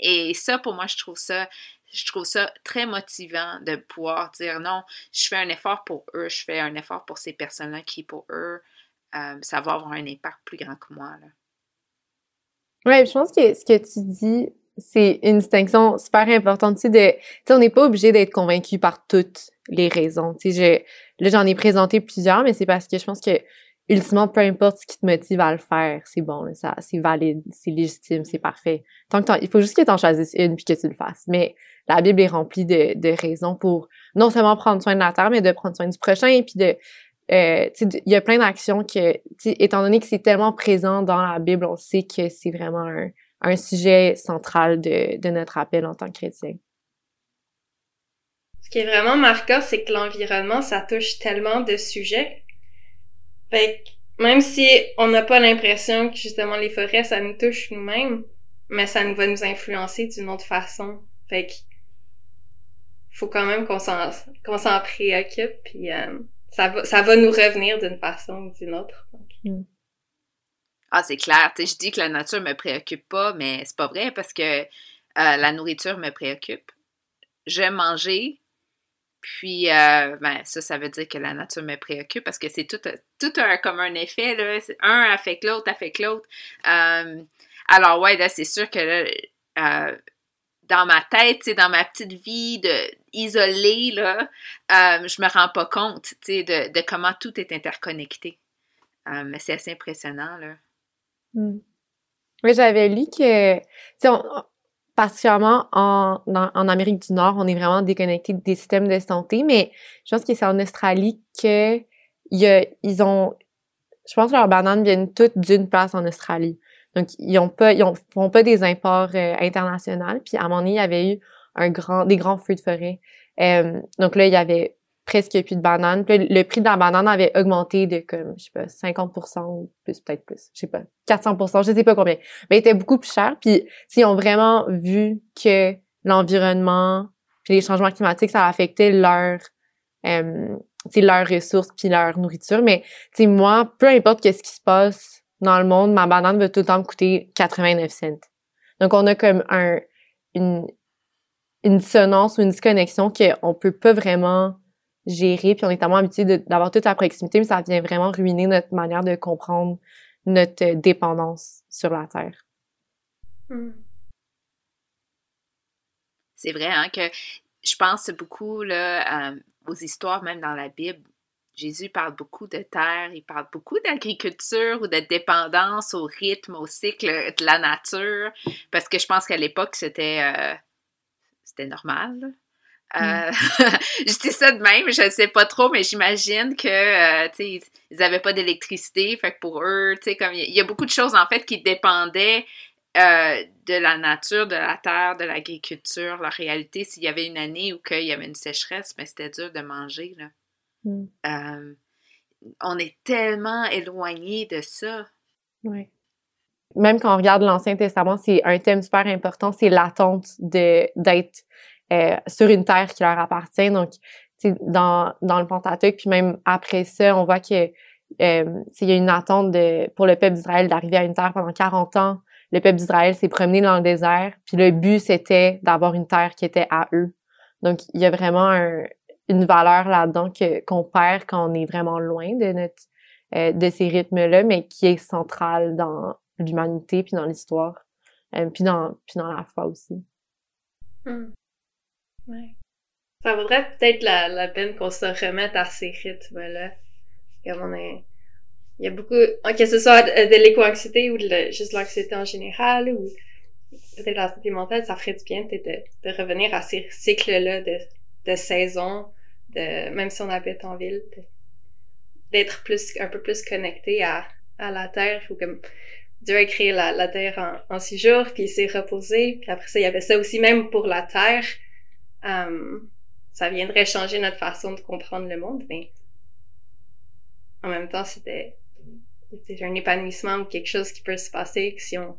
et ça, pour moi, je trouve ça, je trouve ça très motivant de pouvoir dire non, je fais un effort pour eux, je fais un effort pour ces personnes-là qui, pour eux, ça va avoir un impact plus grand que moi. Oui, je pense que ce que tu dis, c'est une distinction super importante de, tu sais, on n'est pas obligé d'être convaincu par toutes les raisons. Tu sais, là, j'en ai présenté plusieurs, mais c'est parce que je pense que ultimement, peu importe ce qui te motive à le faire, c'est bon, ça, c'est valide, c'est légitime, c'est parfait. Tant que il faut juste que tu en choisisses une puis que tu le fasses. Mais la Bible est remplie de, de raisons pour non seulement prendre soin de la terre, mais de prendre soin du prochain et puis de, euh, il y a plein d'actions que, étant donné que c'est tellement présent dans la Bible, on sait que c'est vraiment un, un sujet central de, de notre appel en tant que chrétien. Ce qui est vraiment marquant, c'est que l'environnement, ça touche tellement de sujets fait que même si on n'a pas l'impression que justement les forêts, ça nous touche nous-mêmes, mais ça nous va nous influencer d'une autre façon. Fait que faut quand même qu'on s'en s'en préoccupe puis euh, ça va ça va nous revenir d'une façon ou d'une autre. Mm. Ah, c'est clair. Tu je dis que la nature me préoccupe pas, mais c'est pas vrai parce que euh, la nourriture me préoccupe. J'aime manger, puis, euh, ben, ça, ça veut dire que la nature me préoccupe parce que c'est tout, tout un, comme un effet, là. Un affecte l'autre, affecte l'autre. Euh, Alors, ouais, là, c'est sûr que là, euh, dans ma tête, dans ma petite vie de isolée, là, je me rends pas compte, de, de comment tout est interconnecté. Mais c'est assez impressionnant, là. Hmm. Oui, j'avais lu que, particulièrement en, Amérique du Nord, on est vraiment déconnecté des systèmes de santé, mais je pense que c'est en Australie que ils ont, je pense que leurs bananes viennent toutes d'une place en Australie. Donc, ils ont pas, ils font pas des imports euh, internationaux. Puis, à un moment donné, il y avait eu un grand, des grands feux de forêt. Euh, donc là, il y avait presque plus de bananes. Puis le prix de la banane avait augmenté de comme, je sais pas, 50% ou plus, peut-être plus, je sais pas, 400% je sais pas combien. Mais il était beaucoup plus cher. Puis s'ils ont vraiment vu que l'environnement, puis les changements climatiques, ça affectait leur, euh, leurs ressources puis leur nourriture. Mais moi, peu importe qu'est-ce qui se passe dans le monde, ma banane va tout le temps me coûter 89 cents. Donc on a comme un une une dissonance ou une disconnexion qu'on peut pas vraiment gérer, puis on est tellement habitué d'avoir toute la proximité, mais ça vient vraiment ruiner notre manière de comprendre notre euh, dépendance sur la Terre. Hmm. C'est vrai hein, que je pense beaucoup là, aux histoires, même dans la Bible. Jésus parle beaucoup de terre, il parle beaucoup d'agriculture ou de dépendance au rythme, au cycle de la nature, parce que je pense qu'à l'époque, c'était euh, c'était normal. Mm. Euh, je dis ça de même, je ne sais pas trop, mais j'imagine que, euh, ils n'avaient pas d'électricité, fait que pour eux, tu sais, comme il y, a beaucoup de choses, en fait, qui dépendaient euh, de la nature, de la terre, de l'agriculture, la réalité, s'il y avait une année où il y avait une sécheresse, mais c'était dur de manger, là. Mm. on est tellement éloigné de ça. Oui. Même quand on regarde l'Ancien Testament, c'est un thème super important, c'est l'attente d'être euh, sur une terre qui leur appartient. Donc, dans, dans le Pentateuque, puis même après ça, on voit que euh, il y a une attente de, pour le peuple d'Israël d'arriver à une terre pendant 40 ans. Le peuple d'Israël s'est promené dans le désert, puis le but, c'était d'avoir une terre qui était à eux. Donc, il y a vraiment une valeur là-dedans que qu'on perd quand on est vraiment loin de notre euh, de ces rythmes-là, mais qui est centrale dans l'humanité puis dans l'histoire, euh, puis dans puis dans la foi aussi. Hmm. Ouais. Ça vaudrait peut-être la, la peine qu'on se remette à ces rythmes-là. Comme on est... Il y a beaucoup, que ce soit de, l'éco-anxiété ou de juste l'anxiété en général ou peut-être la santé mentale, ça ferait du bien peut-être de, de, revenir à ces cycles-là de, de saison, de, même si on habite en ville, d'être plus, un peu plus connecté à, à la terre ou comme Dieu a créé la, la terre en, en six jours, puis il s'est reposé, puis après ça, il y avait ça aussi même pour la terre. Euh, ça viendrait changer notre façon de comprendre le monde, mais en même temps, c'était un épanouissement ou quelque chose qui peut se passer si on,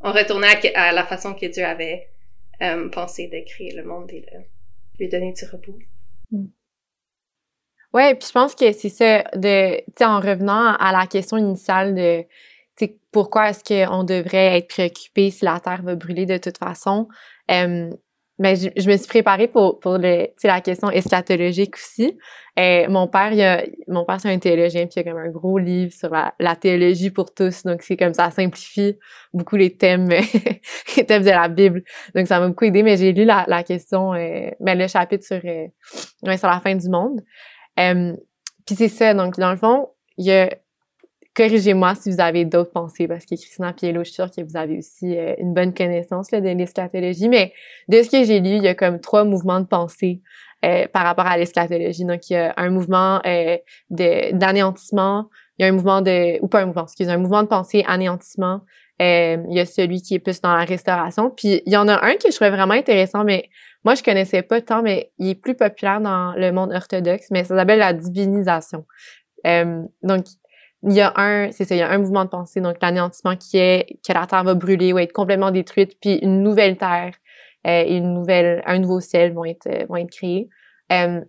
on retournait à, la façon que Dieu avait euh, pensé de créer le monde et de lui donner du repos. Mm. Ouais, puis je pense que c'est ça, de, tu sais, en revenant à la question initiale de, tu pourquoi est-ce qu'on devrait être préoccupé si la Terre va brûler de toute façon? Euh, ben, je, je, me suis préparée pour, pour le, la question eschatologique aussi. Et mon père, il a, mon père, c'est un théologien, puis il y a comme un gros livre sur la, la théologie pour tous. Donc, c'est comme ça simplifie beaucoup les thèmes, les thèmes de la Bible. Donc, ça m'a beaucoup aidé, mais j'ai lu la, la question, euh, ben, le chapitre sur, euh, sur la fin du monde. Euh, puis c'est ça. Donc, dans le fond, il y a corrigez-moi si vous avez d'autres pensées, parce que Christina Piello, je suis sûre que vous avez aussi euh, une bonne connaissance là, de l'eschatologie, mais de ce que j'ai lu, il y a comme trois mouvements de pensée euh, par rapport à l'eschatologie. Donc, il y a un mouvement euh, d'anéantissement, il y a un mouvement de, ou pas un mouvement, excusez, un mouvement de pensée anéantissement, il y a celui qui est plus dans la restauration, puis il y en a un que je trouvais vraiment intéressant, mais moi, je connaissais pas tant, mais il est plus populaire dans le monde orthodoxe, mais ça s'appelle la divinisation. donc, il y a un, c'est ça, il y a un mouvement de pensée, donc l'anéantissement qui est que la Terre va brûler ou être complètement détruite, puis une nouvelle Terre euh, et une nouvelle, un nouveau ciel vont être, euh, vont être créés. Euh,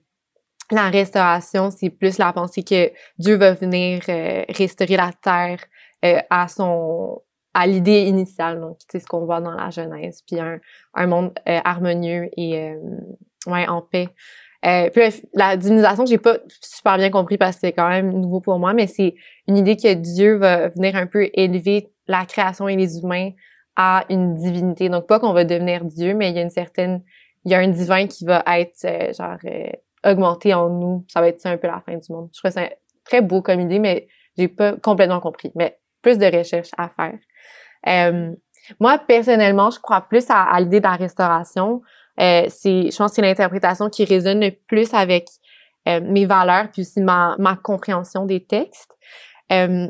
la restauration, c'est plus la pensée que Dieu va venir euh, restaurer la Terre à son à l'idée initiale, donc c'est ce qu'on voit dans la Genèse, puis un, un monde harmonieux et ouais, en paix. Euh, puis la divinisation, j'ai pas super bien compris parce que c'est quand même nouveau pour moi, mais c'est une idée que Dieu va venir un peu élever la création et les humains à une divinité. Donc, pas qu'on va devenir Dieu, mais il y a une certaine, il y a un divin qui va être, euh, genre, euh, augmenté en nous. Ça va être ça un peu la fin du monde. Je trouve ça très beau comme idée, mais j'ai pas complètement compris. Mais plus de recherche à faire. Euh, moi, personnellement, je crois plus à, l'idée de la restauration. Euh, c'est, je pense que c'est l'interprétation qui résonne le plus avec euh, mes valeurs puis aussi ma, ma compréhension des textes. Euh,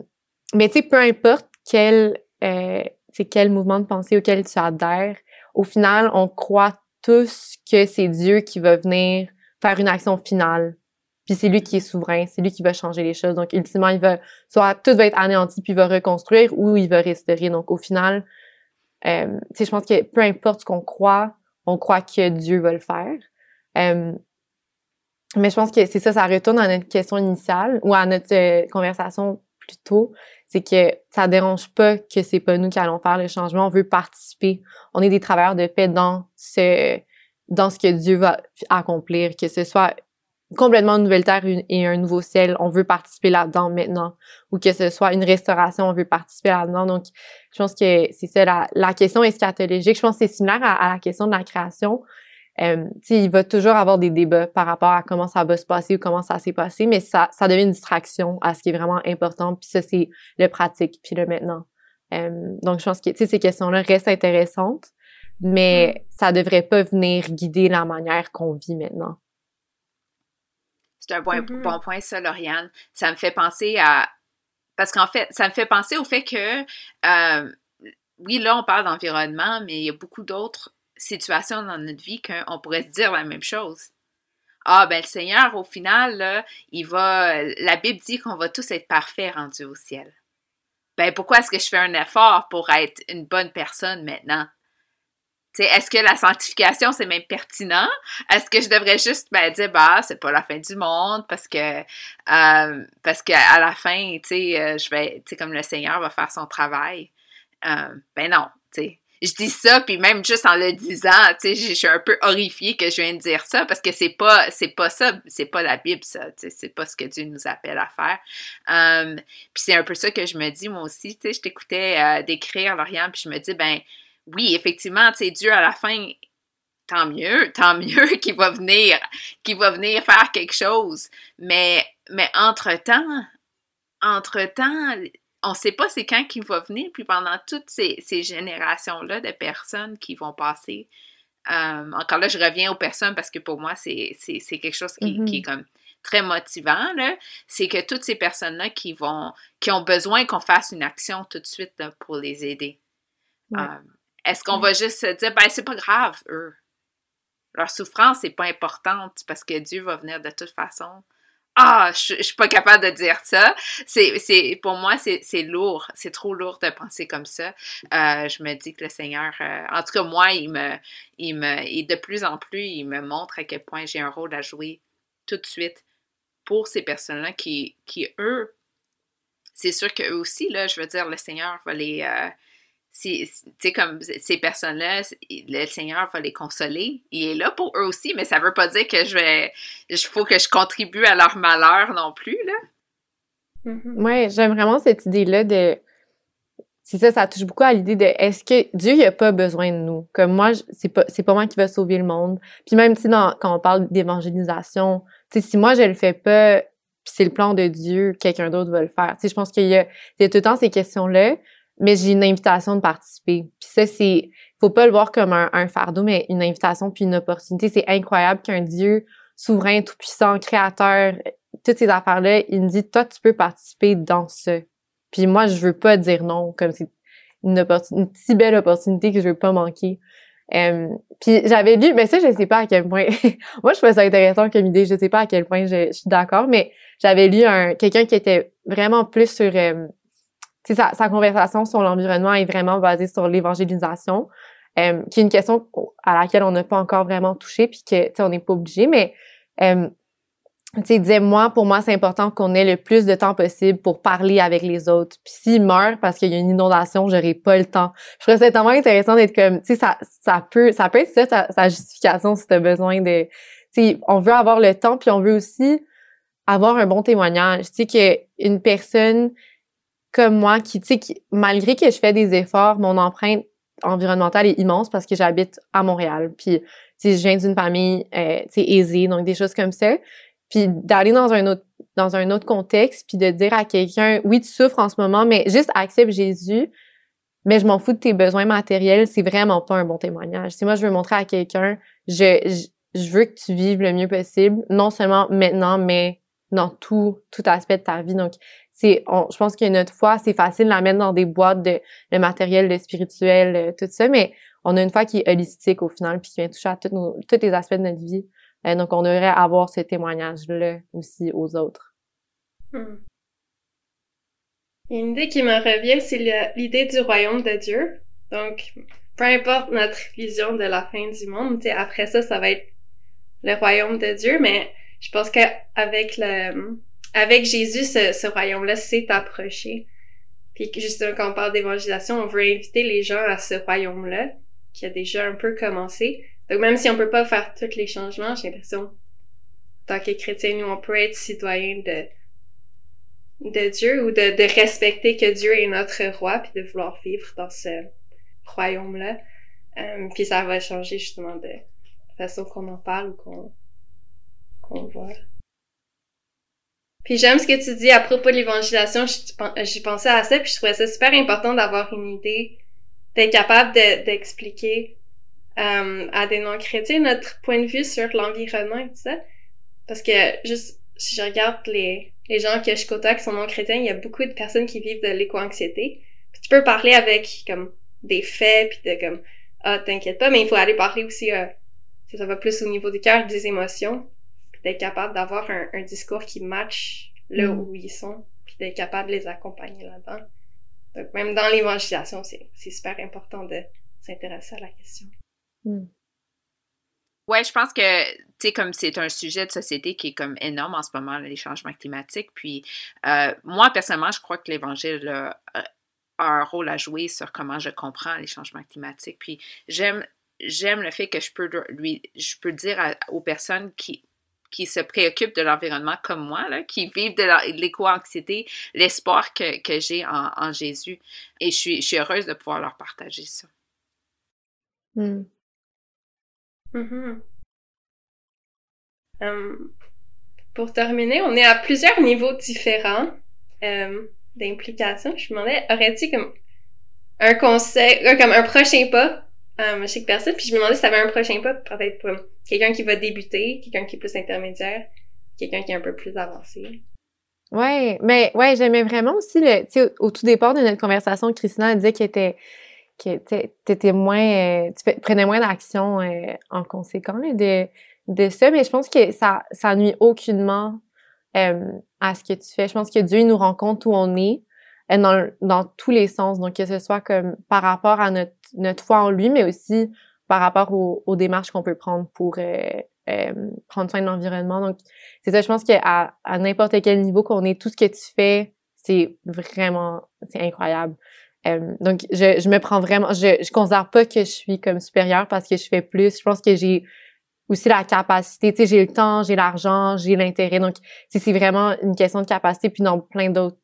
mais tu sais, peu importe quel, euh, quel mouvement de pensée auquel tu adhères, au final, on croit tous que c'est Dieu qui va venir faire une action finale. Puis c'est lui qui est souverain, c'est lui qui va changer les choses. Donc, ultimement, il va, soit tout va être anéanti puis il va reconstruire ou il va restaurer. Donc, au final, euh, je pense que peu importe ce qu'on croit, on croit que Dieu va le faire. Euh, mais je pense que c'est ça, ça retourne à notre question initiale ou à notre euh, conversation plus tôt. C'est que ça dérange pas que c'est pas nous qui allons faire le changement. On veut participer. On est des travailleurs de paix dans ce, dans ce que Dieu va accomplir, que ce soit complètement une nouvelle terre et un nouveau ciel, on veut participer là-dedans maintenant, ou que ce soit une restauration, on veut participer là-dedans. Donc, je pense que c'est ça, la, la, question eschatologique. Je pense que c'est similaire à, la question de la création. Euh, il va toujours avoir des débats par rapport à comment ça va se passer ou comment ça s'est passé, mais ça, ça devient une distraction à ce qui est vraiment important. Puis ça, c'est le pratique, puis le maintenant. Euh, donc, je pense que ces questions-là restent intéressantes, mais mm. ça devrait pas venir guider la manière qu'on vit maintenant. C'est un bon, mm-hmm. bon point, ça, Lauriane. Ça me fait penser à. Parce qu'en fait, ça me fait penser au fait que, euh, oui, là, on parle d'environnement, mais il y a beaucoup d'autres situations dans notre vie qu'on pourrait se dire la même chose. Ah, ben le Seigneur, au final, là, il va. La Bible dit qu'on va tous être parfaits rendus au ciel. Ben pourquoi est-ce que je fais un effort pour être une bonne personne maintenant? Est-ce que la sanctification, c'est même pertinent? Est-ce que je devrais juste ben, dire, bah, c'est pas la fin du monde parce que, euh, parce qu'à la fin, euh, je vais, tu comme le Seigneur va faire son travail. Euh, ben non, tu. Je dis ça, puis même juste en le disant, je suis un peu horrifiée que je viens de dire ça parce que c'est pas, c'est pas ça, c'est pas la Bible, ça, c'est pas ce que Dieu nous appelle à faire. puis c'est un peu ça que je me dis, moi aussi, je t'écoutais décrire, Lauriane, puis je me dis, ben, oui, effectivement, tu sais, Dieu à la fin, tant mieux, tant mieux qu'il va venir, qu'il va venir faire quelque chose. Mais, mais entre-temps, entre-temps, on ne sait pas c'est quand qu'il va venir, puis pendant toutes ces, générations-là de personnes qui vont passer. Euh, encore là, je reviens aux personnes parce que pour moi, c'est quelque chose qui, est mm-hmm. comme très motivant, c'est que toutes ces personnes-là qui vont, qui ont besoin qu'on fasse une action tout de suite pour les aider. Euh, est-ce qu'on va juste se dire, ben, c'est pas grave, eux? Leur souffrance n'est pas importante parce que Dieu va venir de toute façon. Ah, je, je suis pas capable de dire ça. C'est, pour moi, c'est, lourd. C'est trop lourd de penser comme ça. Euh, je me dis que le Seigneur, euh, en tout cas, moi, il me, il me, et de plus en plus, il me montre à quel point j'ai un rôle à jouer tout de suite pour ces personnes-là qui, qui eux, c'est sûr qu'eux aussi, là, je veux dire, le Seigneur va les, euh, c'est comme ces personnes-là, le Seigneur va les consoler. Il est là pour eux aussi, mais ça veut pas dire que je vais. Il faut que je contribue à leur malheur non plus, là. Mm-hmm. Ouais, j'aime vraiment cette idée-là de. C'est ça, ça touche beaucoup à l'idée de est-ce que Dieu n'a pas besoin de nous? Comme moi, c'est pas pas moi qui va sauver le monde. Puis même si quand on parle d'évangélisation, si moi je le fais pas, c'est le plan de Dieu, quelqu'un d'autre va le faire. Tu je pense qu'il y, y a tout le temps ces questions-là mais j'ai une invitation de participer. Puis ça, c'est, faut pas le voir comme un, fardeau, mais une invitation puis une opportunité. C'est incroyable qu'un Dieu souverain, tout-puissant, créateur, toutes ces affaires-là, il me dit, toi, tu peux participer dans ça. Puis moi, je veux pas dire non, comme c'est une, une si belle opportunité que je veux pas manquer. Euh, puis j'avais lu, mais ça, je sais pas à quel point. moi, je trouvais ça intéressant comme idée. Je sais pas à quel point je, suis d'accord, mais j'avais lu un quelqu'un qui était vraiment plus sur euh, sa, sa conversation sur l'environnement est vraiment basée sur l'évangélisation, euh, qui est une question à laquelle on n'a pas encore vraiment touché, puis que, on n'est pas obligé, mais, euh, tu disait, moi, pour moi, c'est important qu'on ait le plus de temps possible pour parler avec les autres. Puis s'il meurt parce qu'il y a une inondation, j'aurai pas le temps. Je trouve ça tellement intéressant d'être comme, tu sais, ça, ça peut, ça peut être ça, sa, justification si tu as besoin de, tu sais, on veut avoir le temps, puis on veut aussi avoir un bon témoignage. Tu sais, qu'une personne comme moi qui, tu sais, malgré que je fais des efforts, mon empreinte environnementale est immense parce que j'habite à Montréal. Puis, tu je viens d'une famille, euh, tu sais, aisée, donc des choses comme ça. Puis d'aller dans un autre dans un autre contexte, puis de dire à quelqu'un, oui, tu souffres en ce moment, mais juste accepte Jésus, mais je m'en fous de tes besoins matériels, c'est vraiment pas un bon témoignage. Si moi, je veux montrer à quelqu'un, je, je, veux que tu vives le mieux possible, non seulement maintenant, mais dans tout, tout aspect de ta vie. Donc, c'est, je pense qu'une autre fois, c'est facile de la mettre dans des boîtes de le matériel, le spirituel, euh, tout ça, mais on a une foi qui est holistique au final, puis qui vient toucher à tous, tous les aspects de notre vie. Euh, donc, on devrait avoir ce témoignage-là aussi aux autres. Hmm. Une idée qui me revient, c'est l'idée du royaume de Dieu. Donc, peu importe notre vision de la fin du monde, après ça, ça va être le royaume de Dieu, mais je pense qu'avec le, avec Jésus, ce, ce royaume-là s'est approché. Puis justement, quand on parle d'évangélisation, on veut inviter les gens à ce royaume-là, qui a déjà un peu commencé. Donc même si on peut pas faire tous les changements, j'ai l'impression, tant que chrétiens, nous, on peut être citoyens de, de Dieu ou de, de respecter que Dieu est notre roi, puis de vouloir vivre dans ce royaume-là. Euh, puis ça va changer justement de façon qu'on en parle ou qu'on qu'on voit. Puis j'aime ce que tu dis à propos de l'évangélisation. J'ai pensé à ça, puis je trouvais ça super important d'avoir une idée, d'être capable d'expliquer euh, à des non-chrétiens notre point de vue sur l'environnement et tout ça. Parce que juste si je regarde les, les gens que je côtoie qui sont non-chrétiens, il y a beaucoup de personnes qui vivent de l'éco-anxiété. Tu peux parler avec comme des faits, puis de comme ah t'inquiète pas, mais il faut aller parler aussi euh, ça va plus au niveau du cœur, des émotions d'être capable d'avoir un, un, discours qui match là mm. où ils sont, puis d'être capable de les accompagner là-dedans. Donc, même dans l'évangélisation, c'est super important de s'intéresser à la question. Mm. Ouais, je pense que, tu sais, comme c'est un sujet de société qui est comme énorme en ce moment, les changements climatiques. Puis, euh, moi, personnellement, je crois que l'Évangile a, un rôle à jouer sur comment je comprends les changements climatiques. Puis, j'aime j'aime le fait que je peux lui je peux dire aux personnes qui qui se préoccupent de l'environnement comme moi, là, qui vivent de l'éco-anxiété, l'espoir que, que j'ai en, en, Jésus. Et je suis, je suis heureuse de pouvoir leur partager ça. Mm. Mm-hmm. Um, pour terminer, on est à plusieurs niveaux différents um, d'implication. Je me demandais, aurais-tu comme un conseil, euh, comme un prochain pas um, chez personne, puis je me demandais si tu avais un prochain pas, peut-être pour quelqu'un qui va débuter, quelqu'un qui est plus intermédiaire, quelqu'un qui est un peu plus avancé. Ouais, mais ouais, j'aimais vraiment aussi le, au, tout départ de notre conversation, Christina disait qu'elle était, que t'étais moins, euh, tu prenais moins d'action euh, en conséquence de, de ça, mais je pense que ça, ça nuit aucunement euh, à ce que tu fais. Je pense que Dieu nous rend compte où on est dans, tous les sens, donc que ce soit comme par rapport à notre, notre foi en lui, mais aussi par rapport aux, démarches qu'on peut prendre pour euh, euh, prendre soin de l'environnement. Donc, c'est ça, je pense qu'à à, n'importe quel niveau qu'on est, tout ce que tu fais, c'est vraiment, c'est incroyable. Euh, donc, je, je me prends vraiment, je, je considère pas que je suis comme supérieure parce que je fais plus. Je pense que j'ai aussi la capacité, tu sais, j'ai le temps, j'ai l'argent, j'ai l'intérêt. Donc, c'est vraiment une question de capacité. Puis dans plein d'autres,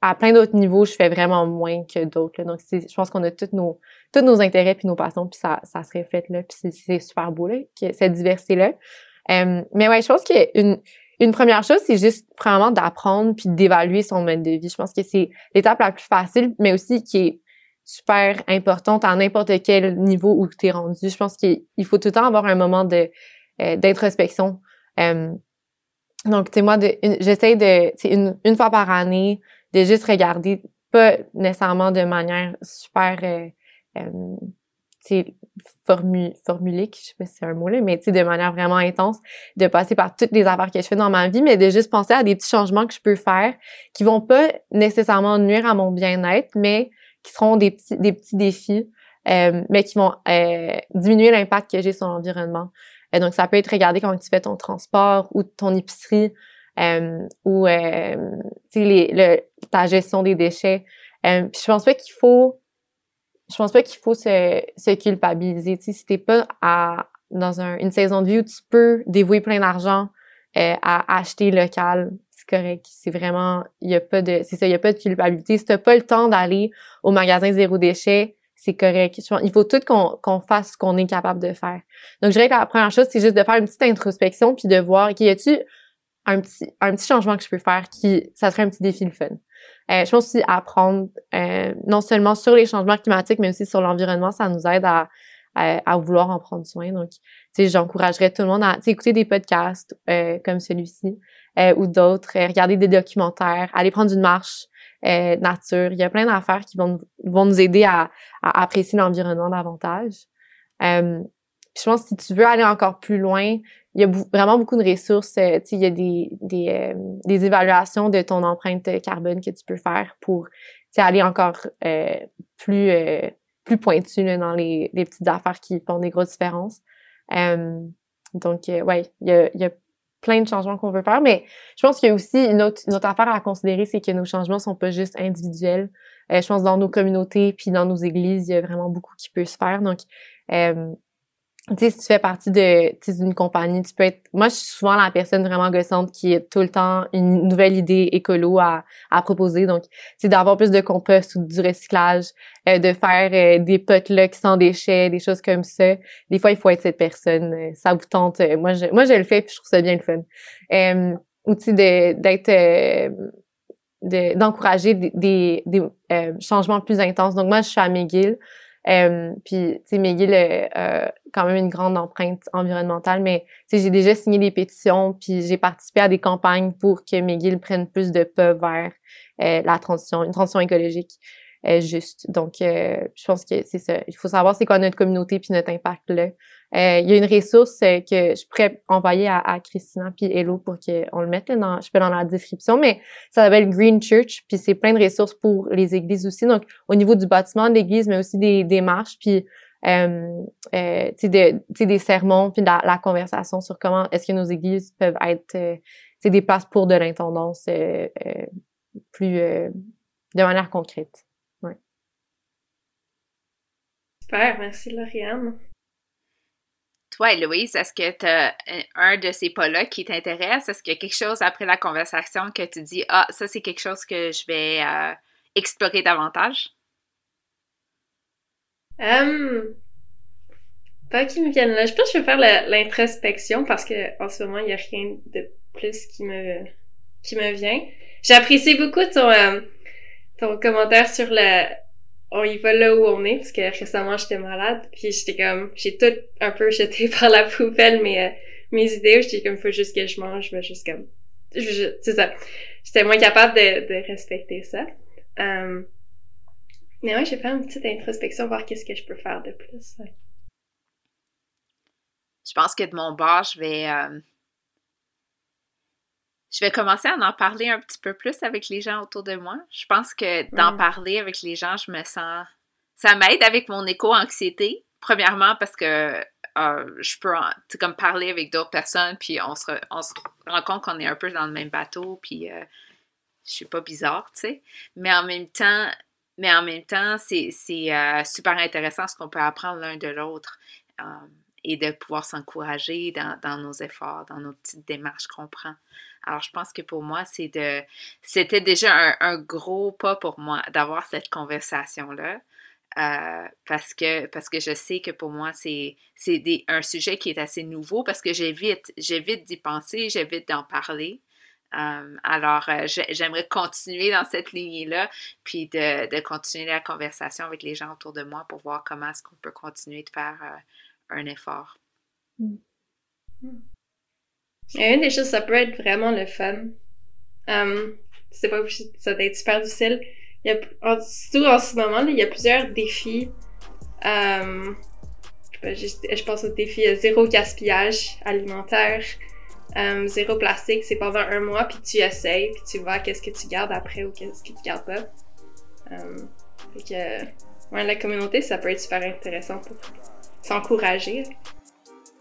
à plein d'autres niveaux, je fais vraiment moins que d'autres. Donc, je pense qu'on a tous nos, tous nos intérêts puis nos passions, puis ça, ça se reflète là. Puis c'est super beau, là, cette diversité-là. Mais ouais, je pense qu'une une première chose, c'est juste vraiment d'apprendre puis d'évaluer son mode de vie. Je pense que c'est l'étape la plus facile, mais aussi qui est super importante à n'importe quel niveau où tu es rendu. Je pense qu'il faut tout le temps avoir un moment de euh, d'introspection. Donc, tu sais, moi, j'essaie de, une, une fois par année, de juste regarder, pas nécessairement de manière super euh, euh, formu formulique, je sais pas si c'est un mot là, mais de manière vraiment intense, de passer par toutes les affaires que je fais dans ma vie, mais de juste penser à des petits changements que je peux faire qui vont pas nécessairement nuire à mon bien-être, mais qui seront des petits, des petits défis, euh, mais qui vont euh, diminuer l'impact que j'ai sur l'environnement. Donc, ça peut être regarder quand tu fais ton transport ou ton épicerie euh, ou euh, les, le, ta gestion des déchets. Euh, je pense pas qu'il faut je pense pas qu'il faut se, se culpabiliser. Si t'es pas à, dans un, une saison de vie où tu peux dévouer plein d'argent à acheter local, c'est correct. C'est vraiment, il y a pas de, ça, il y a pas de culpabilité. Si t'as pas le temps d'aller au magasin zéro déchet, c'est correct. Il faut tout qu'on qu'on fasse ce qu'on est capable de faire. Donc, je dirais que la première chose, c'est juste de faire une petite introspection puis de voir, OK, y a-tu un petit, un petit changement que je peux faire qui, ça serait un petit défi le fun. Euh, je pense aussi apprendre euh, non seulement sur les changements climatiques, mais aussi sur l'environnement, ça nous aide à, à, vouloir en prendre soin. Donc, tu sais, j'encouragerais tout le monde à écouter des podcasts euh, comme celui-ci ou d'autres, regarder des documentaires, aller prendre une marche nature. Il y a plein d'affaires qui vont, vont nous aider à apprécier l'environnement davantage. Je pense que si tu veux aller encore plus loin, il y a vraiment beaucoup de ressources. sais, il y a des, des, des évaluations de ton empreinte carbone que tu peux faire pour aller encore plus plus pointu dans les, les, petites affaires qui font des grosses différences. Euh, donc, euh, ouais, il y a, y a, plein de changements qu'on veut faire, mais je pense qu'il y a aussi une autre, une autre affaire à considérer, c'est que nos changements sont pas juste individuels. Euh, je pense dans nos communautés puis dans nos églises, il y a vraiment beaucoup qui peut se faire. Donc, euh, tu sais, si tu fais partie de d'une compagnie, tu peux être. Moi, je suis souvent la personne vraiment gossante qui a tout le temps une nouvelle idée écolo à, à proposer. Donc, c'est d'avoir plus de compost ou du recyclage, euh, de faire euh, des potlucks sans déchets, des choses comme ça. Des fois, il faut être cette personne. Euh, ça vous tente. moi, je, moi, je le fais puis je trouve ça bien le fun. Euh, ou tu d'être d'encourager des, des, des changements plus intenses. Donc, moi, je suis à McGill. Euh, puis, tu sais, McGill a quand même une grande empreinte environnementale, mais tu sais, j'ai déjà signé des pétitions, puis j'ai participé à des campagnes pour que McGill prenne plus de pas vers euh, la transition, une transition écologique euh, juste. Donc, euh, je pense que c'est ça. Il faut savoir c'est quoi notre communauté puis notre impact là. Euh, il y a une ressource que je pourrais envoyer à, à Christina puis Hello pour qu'on le mette dans, je peux dans la description, mais ça s'appelle Green Church puis c'est plein de ressources pour les églises aussi. Donc, au niveau du bâtiment de l'église, mais aussi des, des marches puis euh, euh, de, des sermons puis la, la, conversation sur comment est-ce que nos églises peuvent être euh, des places pour de l'intendance plus de manière concrète. Super, merci Lauriane. Toi, Louise, est-ce que tu as un de ces pas-là qui t'intéresse? Est-ce qu'il y a quelque chose après la conversation que tu dis Ah, ça, c'est quelque chose que je vais euh, explorer davantage? Um, pas qui me viennent là. Je pense que je vais faire l'introspection parce que en ce moment, il n'y a rien de plus qui me, qui me vient. J'apprécie beaucoup ton, euh, ton commentaire sur le, on y va là où on est parce que récemment j'étais malade puis j'étais comme j'ai tout un peu jeté par la poubelle mes euh, mes idées j'étais comme faut juste que je mange je vais juste comme c'est ça. J'étais moins capable de, de respecter ça. Um, mais ouais je vais faire une petite introspection voir qu'est-ce que je peux faire de plus je pense que de mon bord je vais euh, je vais commencer à en parler un petit peu plus avec les gens autour de moi. Je pense que d'en parler avec les gens, je me sens. Ça m'aide avec mon éco-anxiété. Premièrement, parce que euh, je peux comme parler avec d'autres personnes, puis on se, on se rend compte qu'on est un peu dans le même bateau, puis euh, je suis pas bizarre, tu sais. Mais en même temps, mais en même temps, c'est euh, super intéressant ce qu'on peut apprendre l'un de l'autre et de pouvoir s'encourager dans, dans, nos efforts, dans nos petites démarches qu'on prend. Alors, je pense que pour moi, c'est de, c'était déjà un, gros pas pour moi d'avoir cette conversation-là. Euh, parce que parce que je sais que pour moi c'est c'est un sujet qui est assez nouveau parce que j'évite j'évite d'y penser j'évite d'en parler euh, alors euh, j'aimerais continuer dans cette lignée là puis de, de, continuer la conversation avec les gens autour de moi pour voir comment est-ce qu'on peut continuer de faire un effort. Mmh. Une des choses, ça peut être vraiment le fun. Um, c'est pas ça doit être super difficile. Il y a, surtout en ce moment, il y a plusieurs défis. Um, je, pense au défi zéro gaspillage alimentaire, um, zéro plastique. C'est pendant un mois, puis tu essayes, puis tu vois qu'est-ce que tu gardes après ou qu'est-ce que tu gardes pas. Um, fait que, ouais, la communauté, ça peut être super intéressant pour s'encourager.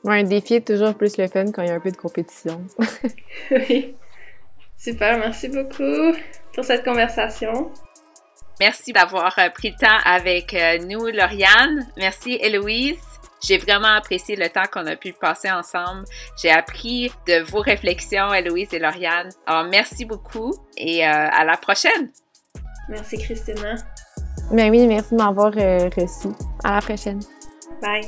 Ouais, un défi est toujours plus le fun quand il y a un peu de compétition. oui. Super, merci beaucoup pour cette conversation. Merci d'avoir euh, pris le temps avec euh, nous, Lauriane. Merci, Héloïse. J'ai vraiment apprécié le temps qu'on a pu passer ensemble. J'ai appris de vos réflexions, Héloïse et Lauriane. Alors, merci beaucoup et euh, à la prochaine. Merci, Christina. Ben oui, merci de m'avoir euh, reçu. À la prochaine. Bye.